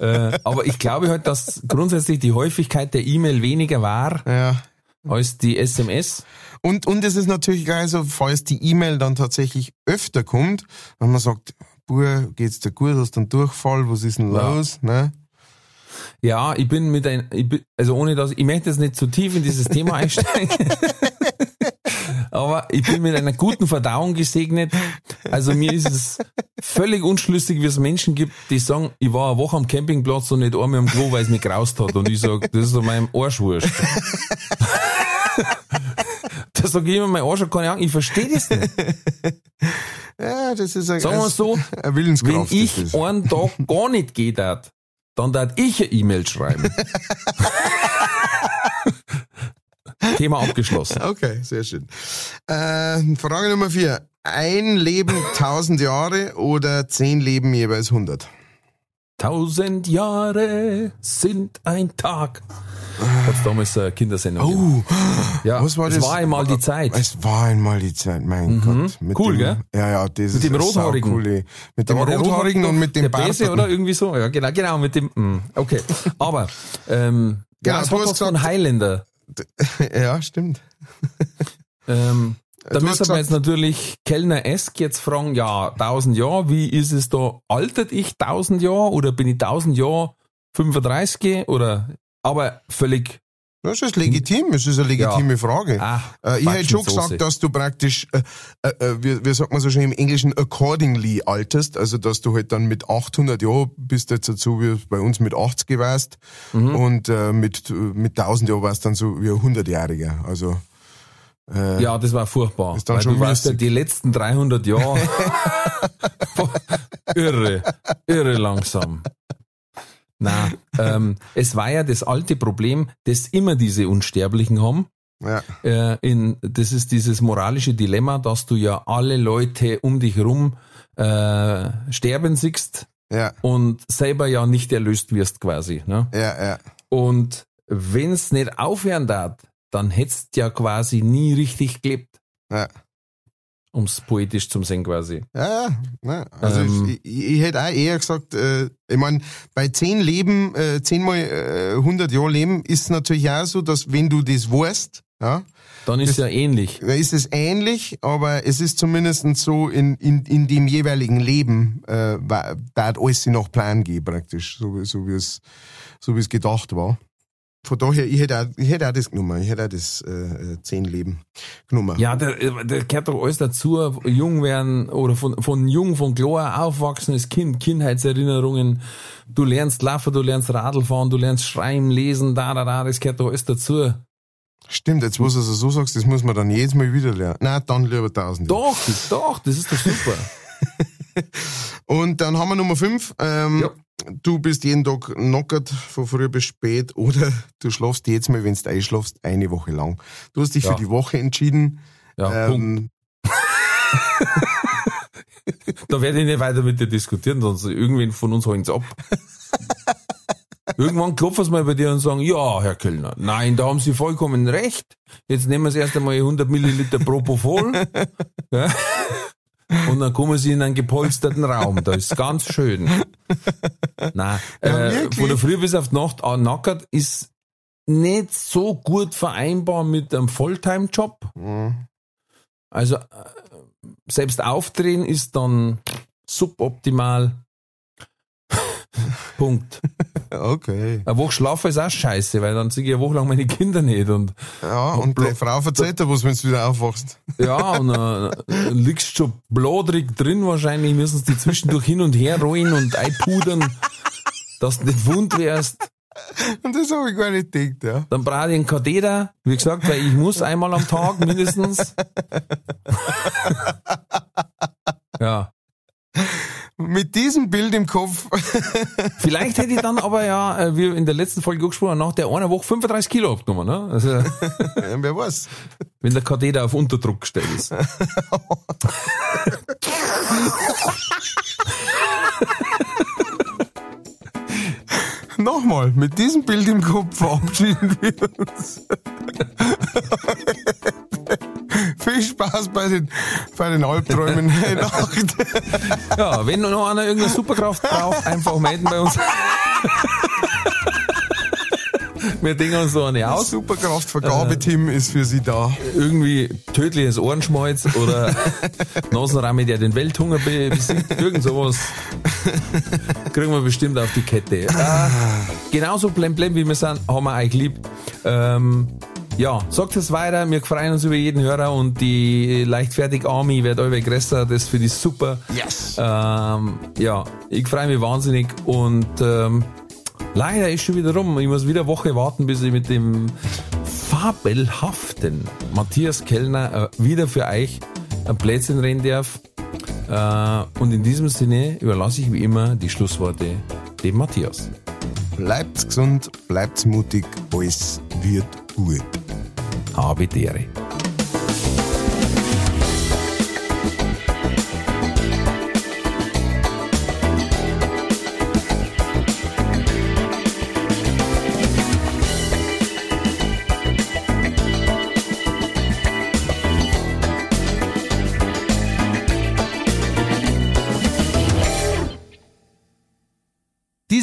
äh, aber ich glaube halt, dass grundsätzlich die Häufigkeit der E-Mail weniger war, Ja. als die SMS. Und, und es ist natürlich geil, so, falls die E-Mail dann tatsächlich öfter kommt, wenn man sagt, Bur, geht's dir gut, hast du einen Durchfall, was ist denn Ja. los, ne? Ja, ich bin mit ein, ich bin, also ohne dass, ich möchte jetzt nicht zu tief in dieses Thema einsteigen. Aber ich bin mit einer guten Verdauung gesegnet. Also mir ist es völlig unschlüssig, wie es Menschen gibt, die sagen, ich war eine Woche am Campingplatz und nicht einmal am Klo, weil es mich graust hat. Und ich sage, das ist an meinem Arsch wurscht. Da sage ich immer, mein Arsch hat keine Ahnung, ich verstehe das nicht. Ja, das ist ein, Sagen wir so, eine Wenn ich das. einen Tag gar nicht geht, hat, dann darf ich eine E-Mail schreiben. Thema abgeschlossen. Okay, sehr schön. Äh, Frage Nummer vier. Ein Leben tausend Jahre oder zehn Leben jeweils hundert? Tausend Jahre sind ein Tag. Hat's damals eine Kindersendung gegeben. Oh, Ja, was war es das? war einmal die Zeit. Es war einmal die Zeit, mein Gott. Mit Cool, dem, gell? Ja, ja, das Mit ist dem Rothaarigen. Mit dem war Rothaarigen und mit dem der Barten. oder irgendwie so. Ja, genau, genau, mit dem, mm, okay. Aber, ähm, Ja, ja, du hat hast von Highlander. Ja, stimmt. Ähm, da Du müssen wir jetzt natürlich Kellner-esk jetzt fragen, ja, 1000 Jahre, wie ist es da? Altert ich 1000 Jahre oder bin ich 1000 Jahre 35 oder, aber völlig, Das ist legitim, es ist eine legitime Frage. ah, Äh, ich hätte schon gesagt, dass du praktisch, äh, äh, äh, wie, wie sagt man so schön im Englischen, accordingly alterst. Also, dass du halt dann mit 800 Jahren bist jetzt dazu, wie bei uns mit 80 warst. Mhm. Und äh, mit, mit 1000 Jahren warst dann so wie ein 100-Jähriger. Also, Ja, das war furchtbar. Ist dann weil schon du weißt ja, die letzten 300 Jahre, irre, irre langsam. Na, ähm, es war ja das alte Problem, das immer diese Unsterblichen haben. ja, Äh, in, das ist dieses moralische Dilemma, dass du ja alle Leute um dich rum äh, sterben siehst ja, und selber ja nicht erlöst wirst quasi. Ne? ja, ja. Und wenn's nicht aufhören darf, dann hättest ja quasi nie richtig gelebt. Ja. Um's poetisch zum sehen quasi. Ja, ja. Ne? Also Ähm. ich, ich, ich hätte auch eher gesagt, äh, ich meine, bei zehn Leben, äh, zehnmal äh, 100 Jahre Leben ist natürlich auch so, dass wenn du das weißt, ja, Dann ist Das- ja ähnlich. da ist es ähnlich, aber es ist zumindest so in, in, in dem jeweiligen Leben, äh, da hat alles noch Plan geben praktisch, so, so wie es so wie es gedacht war. Von daher, ich hätte auch, ich hätte auch das genommen, ich hätte auch das äh, äh, zehn Leben genommen. Ja, der, der gehört doch alles dazu. Jung werden oder von, von jung, von klar aufwachsen als Kind, Kindheitserinnerungen. Du lernst laufen, du lernst Radl fahren, du lernst schreiben, lesen, da, da, da, das gehört doch alles dazu. Stimmt, jetzt wo du es so sagst, das muss man dann jedes Mal wieder lernen. Nein, dann lieber tausend. Doch, doch, das ist doch super. Und dann haben wir Nummer fünf. Ähm, Ja. Du bist jeden Tag knockert von früh bis spät oder du schlafst jetzt mal, wenn du einschlafst, eine Woche lang. Du hast dich Ja. für die Woche entschieden. Ja, Punkt. ähm, Da werde ich nicht weiter mit dir diskutieren, sonst irgendwen von uns holen's ab. Irgendwann klopfen sie mal bei dir und sagen, ja, Herr Kellner, nein, da haben Sie vollkommen recht. Jetzt nehmen wir erst einmal 100 Milliliter Propofol. ja. Und dann kommen sie in einen gepolsterten Raum. Da ist ganz schön. Nein, Ja, äh, von der Früh bis auf die Nacht nackert ist nicht so gut vereinbar mit einem Fulltime-Job. Mhm. Also äh, selbst aufdrehen ist dann suboptimal. Punkt. okay. Eine Woche schlafen ist auch scheiße, weil dann sehe ich eine Woche lang meine Kinder nicht und Ja, und Blo- die Frau erzählt dir was, wenn du wieder aufwachst. ja, und äh, liegst schon blodrig drin wahrscheinlich, müssen sie die zwischendurch hin und her rollen und einpudern, dass du nicht wund wärst. Und das habe ich gar nicht gedacht, ja. Dann brauche ich einen Katheter, wie gesagt, weil ich muss einmal am Tag mindestens. ja. Mit diesem Bild im Kopf. Vielleicht hätte ich dann aber ja, äh, wie in der letzten Folge angesprochen, nach der einer Woche 35 Kilo abgenommen. Ne? Also, wer weiß. wenn der Katheter auf Unterdruck gestellt ist. Nochmal, mit diesem Bild im Kopf verabschieden wir uns. Viel Spaß bei den, bei den Albträumen. Ja, wenn noch einer irgendeine Superkraft braucht, einfach melden bei uns. wir denken uns so eine Das aus. Superkraftvergabeteam ist für Sie da. Irgendwie tödliches Ohrenschmalz oder Nasenramme, der den Welthunger be- besiegt. Irgend sowas kriegen wir bestimmt auf die Kette. Äh, genauso blemblem wie wir sind, haben wir euch lieb. Ähm, ja, sagt es weiter. Wir freuen uns über jeden Hörer und die leichtfertig Army wird euer größer. Das finde ich super. Yes. Ähm, ja, ich freue mich wahnsinnig und ähm, leider ist schon wieder rum. Ich muss wieder eine Woche warten, bis ich mit dem fabelhaften Matthias Kellner äh, wieder für euch ein Plätzchen rennen darf. Äh, und in diesem Sinne überlasse ich wie immer die Schlussworte dem Matthias. Bleibt gesund, bleibt mutig, alles wird gut. Habe Dere.